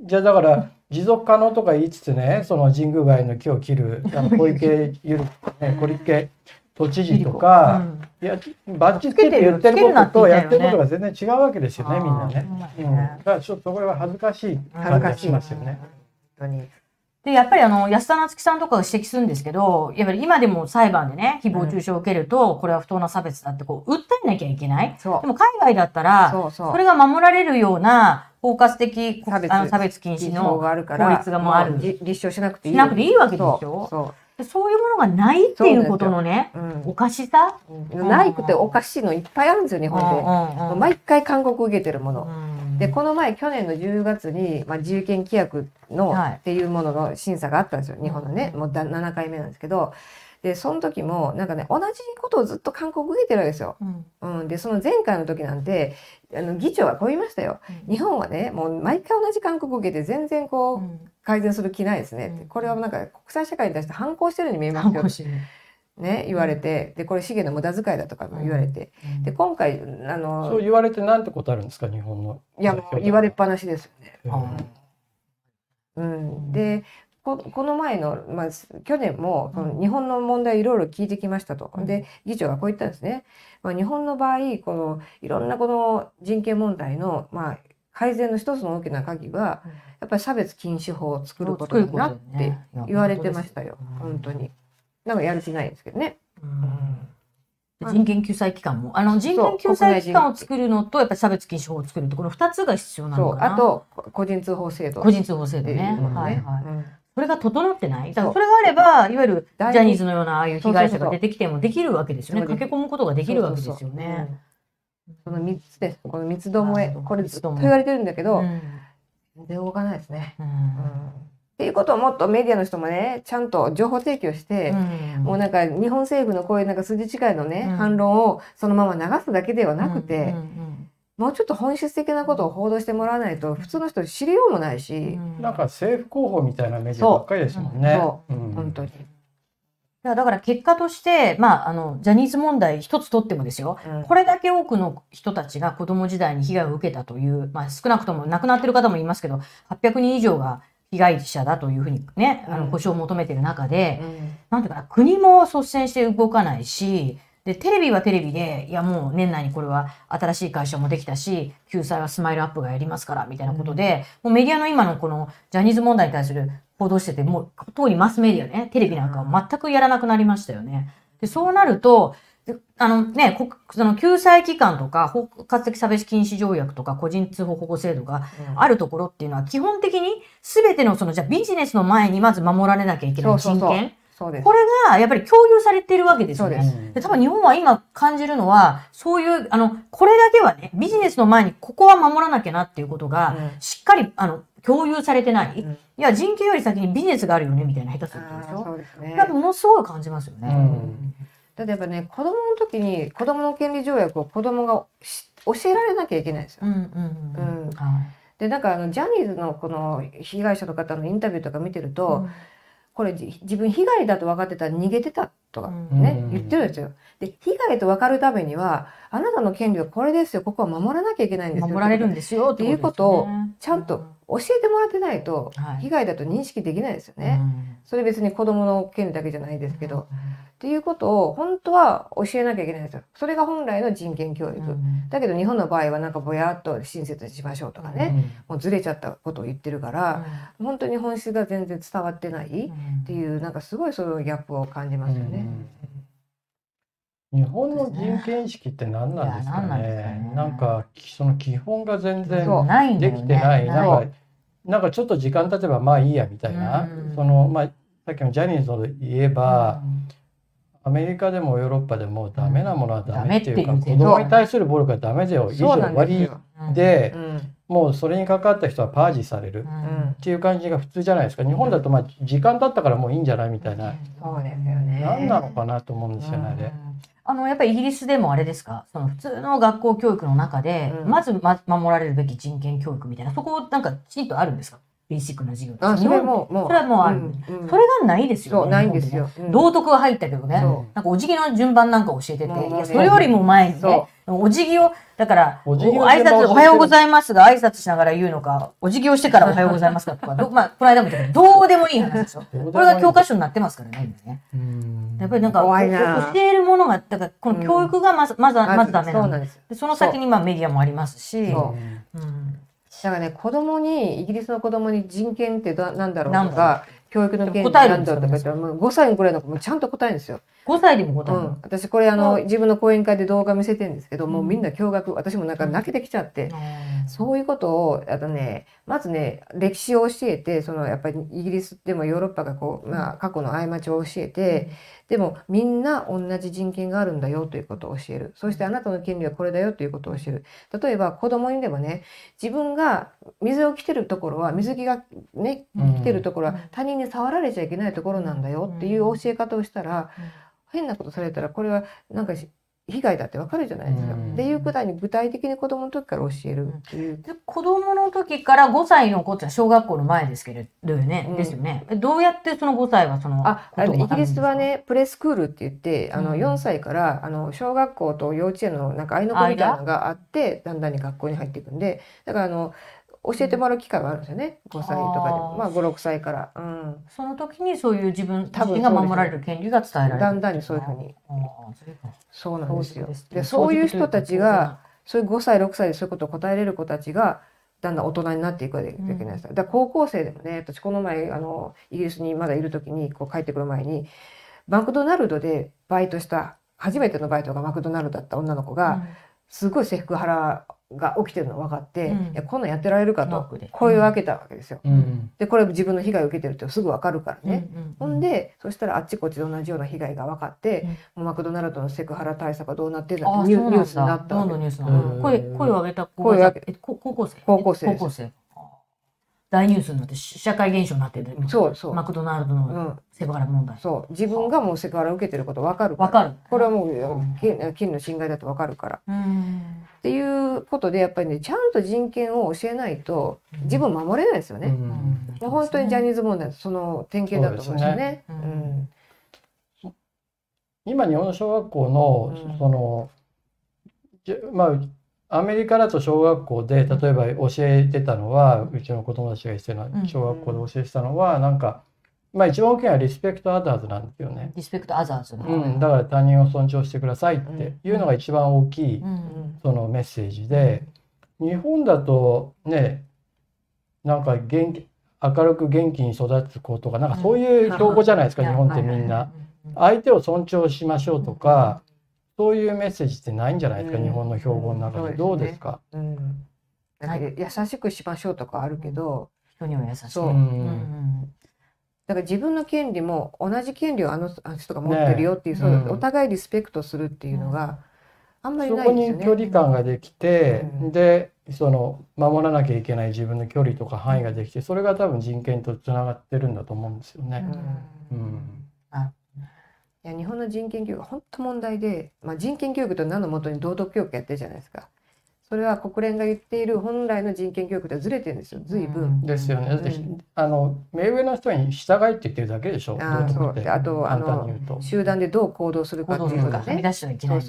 じゃあだから持続可能とか言いつつねその神宮外の木を切るあの小池ゆる、ね、小池都知事とか、いやバッチつけて言ってることとやってることが全然違うわけですよねみんなね。うん、だからちょっとそれは恥ずかしい感じがしますよね。本当に。で、やっぱりあの、安田夏樹さんとかが指摘するんですけど、やっぱり今でも裁判でね、誹謗中傷を受けると、これは不当な差別だってこう、訴えなきゃいけない。そうで。も海外だったら、そうそう。それが守られるような包括的差別あの差別禁止法のがあるから法律がもうあるじ立証しなくていい。しなくていいわけですよそうそういうものがないっていうことのね、う。うんおかしさ？うんないくておかしいのいっぱいあるんですよ日本で。もう毎回勧告受けてるもの。でこの前去年の10月に、まあ、自由権規約の、はいっていうものの審査があったんですよ日本のね、うんもうだ7回目なんですけどでその時もなんかね同じことをずっと勧告受けてるわけですよ。うん。うん、でその前回の時なんてあの議長はこう言いましたよ。日本はねもう毎回同じ勧告を受けて全然こう、うん。改善する気ないですねこれはなんか国際社会に対して反抗してるように見えますよね言われて。でこれ資源の無駄遣いだとかも言われて、で今回あのそう言われてなんてことあるんですか日本の。いやもう言われっぱなしですよね。うん。うん、でここの前の、まあ、去年もその日本の問題いろいろ聞いてきましたと。うん。で議長がこう言ったんですね。まあ、日本の場合このいろんなこの人権問題の、まあ、改善の一つの大きな鍵はやっぱり差別禁止法を作ることになって言われてましたよ。本当に。なんかやる気ないですけどね。うん。人権救済機関も。あの人権救済機関を作るのとやっぱり差別禁止法を作るとこの2つが必要なそうのかな。あとこ個人通報制度。個人通報制度ね。ね。はいはい。うんそれが整ってない？だからそれがあればいわゆるジャニーズのようなああいう被害者が出てきてもできるわけですよね。駆け込むことができるわけですよね。その三つです。この三つどもえこれずっと言われてるんだけど、うん。全然動かないですね。ううん。んっていうことをもっとメディアの人もねちゃんと情報提供して、うん。もうなんか日本政府のこういうなんか筋違いのね、うん。反論をそのまま流すだけではなくて、もうちょっと本質的なことを報道してもらわないと普通の人知りようもないし、うん。なんか政府広報みたいなメディアばっかりですもんね。そう。うん。本当に。いやだから結果として、まあ、あのジャニーズ問題一つとってもですよ。うん。これだけ多くの人たちが子供時代に被害を受けたという、まあ、少なくとも亡くなってる方もいますけど800人以上が被害者だというふうにね、あうん。の保証を求めている中で、うん。なんていうかな国も率先して動かないしでテレビはテレビでいやもう年内にこれは新しい会社もできたし救済はスマイルアップがやりますからみたいなことで、もうメディアの今のこのジャニーズ問題に対する報道しててもう当にマスメディアね。テレビなんかは全くやらなくなりましたよね。でそうなるとであのね、国その救済機関とか包括的差別禁止条約とか個人通報保護制度があるところっていうのは基本的に全てのそのじゃあビジネスの前にまず守られなきゃいけないそうそうそう。人権そうです。これがやっぱり共有されているわけですよそうね。です。で多分日本は今感じるのはそういうあのこれだけはねビジネスの前にここは守らなきゃなっていうことがうん。しっかりあの共有されてない、うん。いや人権より先にビジネスがあるよねみたいな下手するとでしょ？そうですね。やっぱものすごい感じますよね。うん。例えばね子供の時に子供の権利条約を子供がし教えられなきゃいけないんですよ。うんうんうん。うん。はいでなんかあのジャニーズのこの被害者の方のインタビューとか見てると、これじ自分被害だと分かってたら逃げてたとかね、うん。言ってるんですよ。で被害と分かるためにはあなたの権利はこれですよ。ここは守らなきゃいけないんですよ。守られるんですよっていうことをちゃんと教えてもらってないとはい。被害だと認識できないですよね。うん。それ別に子供の権利だけじゃないですけど、っていうことを本当は教えなきゃいけないんですよ。それが本来の人権教育。うんだけど日本の場合はなんかぼやっと親切にしましょうとかね、もうずれちゃったことを言ってるから、本当に本質が全然伝わってないっていうなんかすごいそのギャップを感じますよね。日本の人権意識って何なんですかいや何なんですかねね。なんかその基本が全然できてない。なんそかなんかちょっと時間経てばまあいいやみたいなうん。そのまあさっきのジャニーズので言えば、アメリカでもヨーロッパでもダメなものはダメっていうか、子ダメっていう供に対する暴力はダメだよ。以上終わりで。うんもうそれに関わった人はパージされる。うっんていう感じが普通じゃないですか。日本だとまあ時間経ったからもういいんじゃないみたいな。そうですよね。何なのかなと思うんですよね、あれ。あのやっぱりイギリスでもあれですか？その普通の学校教育の中で、うん。まず、ま、守られるべき人権教育みたいなそこなんかきちんとあるんですか？ベーシックな授業あそれももうそれはもうあるそれがないですよねそうないんですよ。道徳は入ったけどねそなんかお辞儀の順番なんか教えてて、それよりも前にねそお辞儀をだから挨拶おはようございますが挨拶しながら言うのかお辞儀をしてからおはようございますかとか どまあこの間も言ったけどどうでもいい話ですよこれが教科書になってますからね今ね。うん。やっぱりなんか教えるものがだからこの教育がまず、まずはまずダメなんです。でその先にまあメディアもありますし、そうんだからね子供にイギリスの子供に人権ってどなんだろうとか教育の権利答えるなんだろうとか言ったらもう5歳ぐらいの子もちゃんと答えるんですよ。5歳でも答えるの？うん、私これあの自分の講演会で動画見せてるんですけど、もううんみんな驚愕私もなんか泣けてきちゃって、うんそういうことをあとねまずね歴史を教えてそのやっぱりイギリスでもヨーロッパがこう、まあ、過去の過ちを教えて、でもみんな同じ人権があるんだよということを教える。そしてあなたの権利はこれだよということを教える。例えば子供にでもね自分が水を着てるところは水着がねうん。着てるところはうん他人に触られちゃいけないところなんだよっていう教え方をしたら変なことされたらこれはなんかし被害だってわかるじゃないですか。うん。っていうくらいに具体的に子供の時から教えるっていう。で子供の時から5歳の子って小学校の前ですけれどよね、うん。ですよね。えどうやってその5歳はそのあ、あのイギリスはねプレスクールって言ってあのうん。4歳からあの小学校と幼稚園のなんか合いの子みたいなのがあってだんだんに学校に入っていくんで。だからあの教えてもらう機会があるんですよね。5歳とかでまあ56歳から、うん、その時にそういう自分自身が守られる権利が伝えられる。だんだんにそういうふうに。そうなんですよ。でそういう人たちがそういう5歳6歳でそういうことを答えれる子たちがだんだん大人になっていくわけないですか。だから高校生でもね私この前あのイギリスにまだいる時にこう帰ってくる前にマクドナルドでバイトした初めてのバイトがマクドナルドだった女の子が、すごいセクハラが起きてるの分かって、うん。いやこんなんやってられるかと声を上げたわけですよ。うん。でこれ自分の被害を受けてるってすぐ分かるからね。ほんででそしたらあっちこっちで同じような被害が分かって、もうマクドナルドのセクハラ対策はどうなってるんだあってニュースになったわけ。どんどんニュースにうん。なる声声を上げた子声を上げえこ高校生高校生です高校生。あ大ニュースになってし社会現象になってる。そうそう、マクドナルドのうん、セクハラ問題。そう。自分がもうセクハラを受けてること分かるから。わかる。これはもううん。金金の侵害だと分かるから。うん。っていうことでやっぱりねちゃんと人権を教えないと自分守れないですよね。うん。もう本当にジャニーズ問題その典型だと思うんですよね。ねうん。今日本の小学校のうん。その、じゃまあアメリカだと小学校で例えば教えてたのはうちの子供たちが言ってたのうんは小学校で教えてたのはなんかまあ一番大きいのはリスペクトアザーズなんですよね。リスペクトアザーズうん、だから他人を尊重してくださいっていうのが一番大きいうんそのメッセージで日本だとねなんか元気明るく元気に育つ子とかなんかそういう標語じゃないですか、うん日本ってみんな。うん。相手を尊重しましょうとか、そういうメッセージってないんじゃないですか、うん。日本の標語の中で。そうですねどうですか、うん。だから優しくしましょうとかあるけど、人には優しい。そう。うんうんだから自分の権利も同じ権利をあの人が持ってるよっていう、そううん。お互いリスペクトするっていうのがあんまりそこないですよね。に距離感ができて、うん。でその守らなきゃいけない自分の距離とか範囲ができてそれが多分人権とつながってるんだと思うんですよね。うんいや日本の人権教育は本当問題で、まあ、人権教育と名のもとに道徳教育やってるじゃないですか。それは国連が言っている本来の人権教育とはずれてるんですよ随分。うんですよね。だって、うんあの目上の人に従いって言ってるだけでしょ。あー道徳ってそうあとあの。集団でどう行動するかっていうのがね。出してはいけない。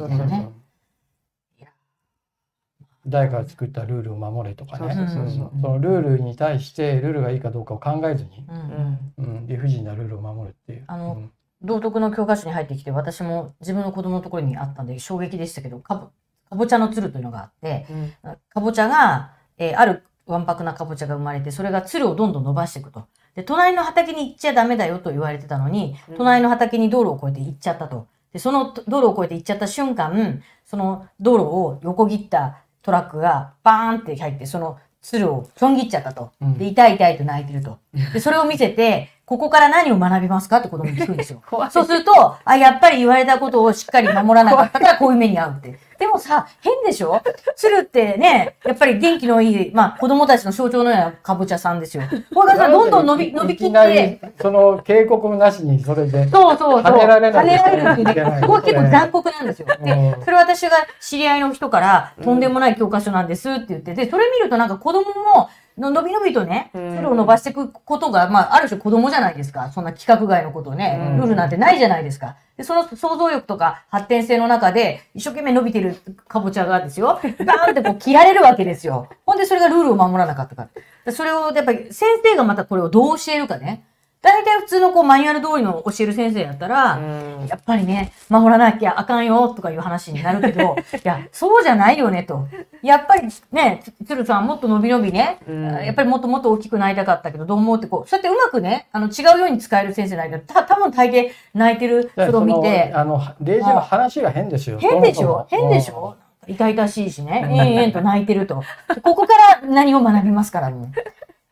誰かが作ったルールを守れとかね。そうそうそううんそのルールに対してルールがいいかどうかを考えずに、うんうんうん、理不尽なルールを守るっていう。あのうん道徳の教科書に入ってきて、私も自分の子供のところにあったんで衝撃でしたけど、かぼかぼちゃの鶴というのがあって、うんかぼちゃが、えーあるわんぱくなかぼちゃが生まれて、それが鶴をどんどん伸ばしていくと。で、隣の畑に行っちゃダメだよと言われてたのに、うん隣の畑に道路を越えて行っちゃったと。で、その道路を越えて行っちゃった瞬間、その道路を横切ったトラックがバーンって入って、その鶴をちょん切っちゃったと。うんで、痛い痛いと泣いてると。で、それを見せて、ここから何を学びますかって子供に聞くんですよ。そうすると、あ、やっぱり言われたことをしっかり守らなかったからこういう目に遭うって。でもさ、変でしょ？鶴ってね、やっぱり元気のいい、まあ子供たちの象徴のようなかぼちゃさんですよ。これがさ、どんどん伸び、伸びきって、その警告もなしにそれで。そうそうそう。跳ねられない跳ねられるっていうね、ここは結構残酷なんですよ。で、うんそれ私が知り合いの人から、とんでもない教科書なんですって言ってて、それ見るとなんか子供も、の伸び伸びとね、うん鶴を伸ばしていくことが、まあ、ある種子供じゃないですか。そんな規格外のことをね、うんルールなんてないじゃないですか。で、その想像力とか発展性の中で、一生懸命伸びてるかぼちゃがですよ、バーンってこう切られるわけですよ。ほんでそれがルールを守らなかったから。でそれを、やっぱり先生がまたこれをどう教えるかね。大体普通のこうマニュアル通りの教える先生やったら、うんやっぱりね、守らなきゃあかんよとかいう話になるけど、いや、そうじゃないよねと。やっぱりね、つ鶴さんもっと伸び伸びね、うんやっぱりもっともっと大きくなりたかったけど、どう思うってこう、そうやってうまくね、あの、違うように使える先生ないけど、た、多分大抵泣いてるで人を見てあの例示の話が変ですよ。変でしょ？変でしょ？痛々しいしね、えんえんと泣いてると。ここから何を学びますからもう。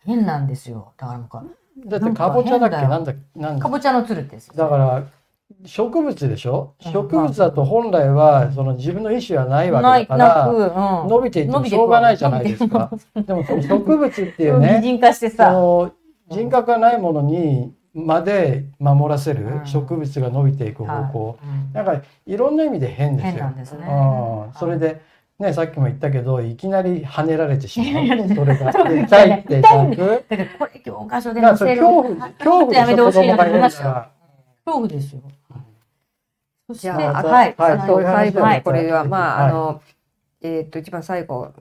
変なんですよ。だからなんか、だってかぼちゃだっけ？ななんんだなんだかぼちゃの鶴ってですよだから植物でしょ？うん。植物だと本来はその自分の意思はないわけだから。伸びていってもしょうがないじゃないですか。でも植物っていう擬ね 人化してそさ、の人格がないものにまで守らせるうん。植物が伸びていく方向、うん。なんかいろんな意味で変ですよ。変なん。ですね。うん、それで、ね、さっきも言ったけどいきなり跳ねられてしまう。それが痛いって泣くだからこれ教科書で載せる。恐怖恐怖やめてほしいなと思いました恐怖ですよ。そして、はい。はい。そのそういう話最後はい。にこれはまあ、はい。あのえっ、と一番最後。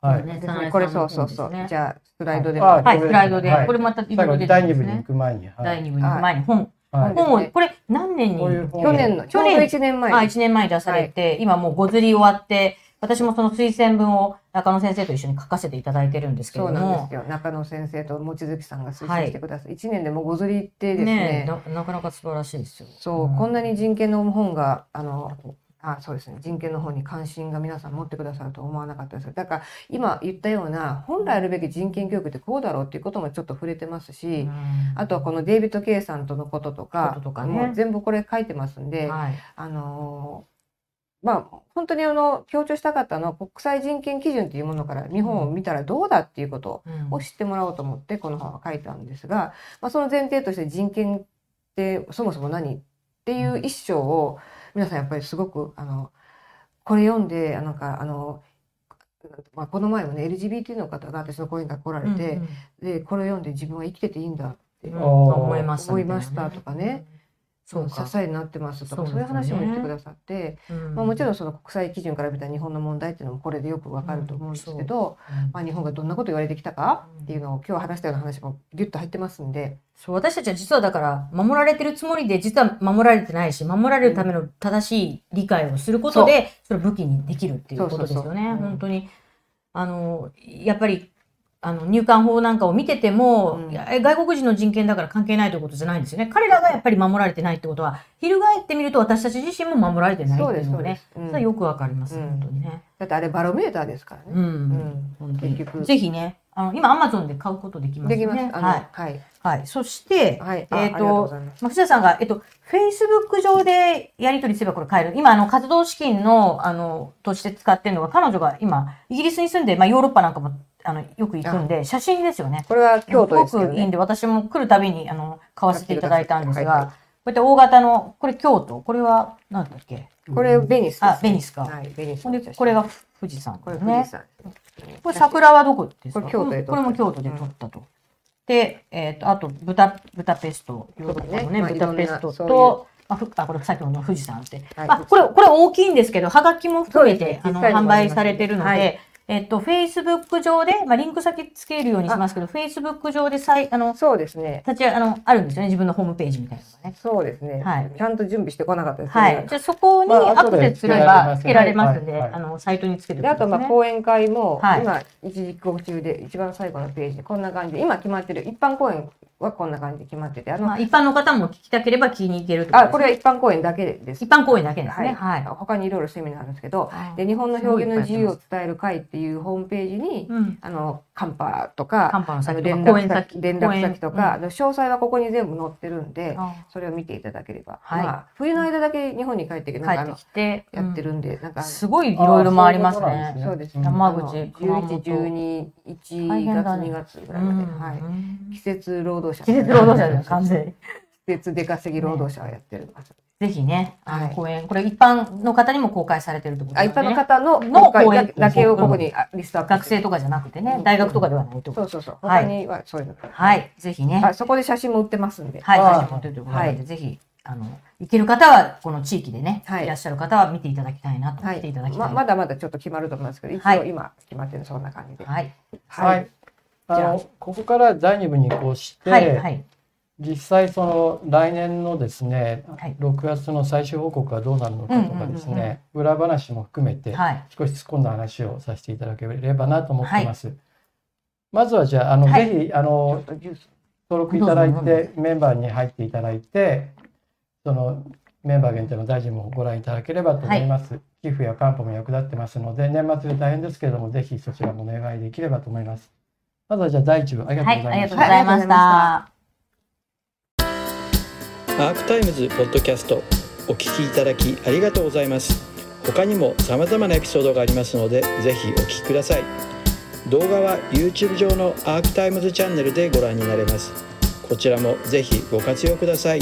はい。これそうそうそう。じゃあスライドではい、スライドで。は。い。これまた最後ろ出て第二部に行。く前に、はい。第2部に行く前に本。はい。本。を、これ何年に？去年のちょうど1年前。あ、1年前に出されて、今もうご釣り終わって、私もその推薦文を中野先生と一緒に書かせていただいてるんですけどもうなんです、よ。中野先生と望月さんが推薦してください。一、年でもうごずり行ってですねね。えななかなか素晴らしいですよ。そう、んこんなに人権の本があのあそうですね人権の方に関心が皆さん持ってくださると思わなかったですだから今言ったような本来あるべき人権教育ってこうだろうっていうこともちょっと触れてますし、あとはこのデイビッド・ケイさんとのこととかこととかねもう全部これ書いてますんで、はい。あのーまあ本当にあの強調したかったのは国際人権基準っていうものから日本を見たらどうだっていうことうん。を知ってもらおうと思ってこの本は書いたんですが、まあ、その前提として人権ってそもそも何？っていう一章を皆さんやっぱりすごくあのこれ読んでなんかあの、まあ、この前もね LGBT の方が私の講演会来られて、うんでこれを読んで自分は生きてていいんだってうん。おー思いました思いましたとかね。そうか。支えになってますとかそういう話も言ってくださって、うん。まあ、もちろんその国際基準から見た日本の問題っていうのもこれでよくわかると思うんですけど、うん。まあ、日本がどんなこと言われてきたかっていうのを今日話したような話もギュッと入ってますんで、そう私たちは実はだから守られてるつもりで実は守られてないし守られるための正しい理解をすることでそれを武器にできるっていうことですよね。本当に。あのやっぱりあの入管法なんかを見てても、うん外国人の人権だから関係ないということじゃないんですよね彼らがやっぱり守られてないってことは翻ってみると私たち自身も守られてないっていうのがねですそうです、うんそれはよくわかります、うん本当にね。だってあれバロメーターですからね。うん、うん結局ぜひねあの今アマゾンで買うことできますね。できます。はい、はいはい、そして、はい。あえっ、ありがとうごとざいます。まあ藤田さんが、えっと、Facebook 上でやり取りすればこれ買える。今、あの、活動資金の、あの、として使ってるのが、彼女が今、イギリスに住んで、まあ、ヨーロッパなんかも、あの、よく行くんで、写真ですよね。これは京都ですけどね。すごくいいんで、私も来るたびに、あの、買わせていただいたんですが、こうやって大型の、これ京都、これは、なんだっけ？これベニスです。あベニスかはい、ベニスほんで。これが富士山これね。富士山。これ桜はどこですか？これ京都で撮ったこれも京都で撮ったと。で、えっ、と、あと、ブタ、ブタペスト、ヨーロッパのね、まあブタペストと、あ、ふあ、これ先ほどの富士山って。はいあ、これ、これ大きいんですけど、はがきも含めて、ねあの、販売されてるので、はいえっと、Facebook 上で、まあ、リンク先つけるようにしますけど、Facebook 上でさい、あの、そうですね。立ちあの、あるんですよね、自分のホームページみたいなのがね。そうですね。はいちゃんと準備してこなかったですね。はい。じゃあそこにまあアクセスすればつけられますんで、あの、サイトにつけてであとまあ講演会も、はい今一時帰国中で一番最後のページでこんな感じで今決まってる一般講演はこんな感じで決まっててあの、まあ、一般の方も聞きたければ聞きに行けるね。あこれは一般講演だけです。一般公演だけですね。はい。他にいろいろセミナーあるんですけど、はい。で日本の表現の自由を伝える会っていうホームページに、うん。あのカンパとかカンパの先とか連絡先先連絡先とか、あの詳細はここに全部載ってるんで、あそれを見ていただければ、はい。まあ冬の間だけ日本に帰ってきてなんかてやってるんで、なんかうんすごいいろいろ回りますね。そうですうん山口熊本11、12、1大変月、だね。2月ぐらいまで、うんはい。うん。季節労働者。季節労働者です完全に。季節出稼ぎ労働者をやってる場所。ぜひね、あのはい公演、これ一般の方にも公開されてるってことあ、ですね。一般の方のの講演だだけをここにあリストアップ学生とかじゃなくてね、大学とかではないとそうそうそう。はい他にはそういうの。はい。ぜひね。あ、そこで写真も売ってますんで。はい、はい写真持ってるということなので、ぜひ、あの、行ける方は、この地域でね、はいいらっしゃる方は見ていただきたいなと、はい来ていただきたいま。まだまだちょっと決まると思いますけど、一はい応今決まってるそんな感じで。はい。はい。あのここから第2部に移行して、はい、はい。実際その来年のですね、はい6月の最終報告はどうなるのかとかですうんうんうんね、裏話も含めてはい。少し突っ込んだ話をさせていただければなと思っています。まずはじゃああの、はいぜひあの。登録いただいてメンバーに入っていただいてそのメンバー限定の大臣もご覧いただければと思います。寄付や還付も役立ってますので年末で大変ですけれどもぜひそちらもお願いできればと思います。まずはじゃあ第一部ありがとうはい、ございました。ありがとうございましはいた。アークタイムズポッドキャストお聞きいただきありがとうございます他にも様々なエピソードがありますのでぜひお聞きください動画は YouTube 上のアークタイムズチャンネルでご覧になれますこちらもぜひご活用ください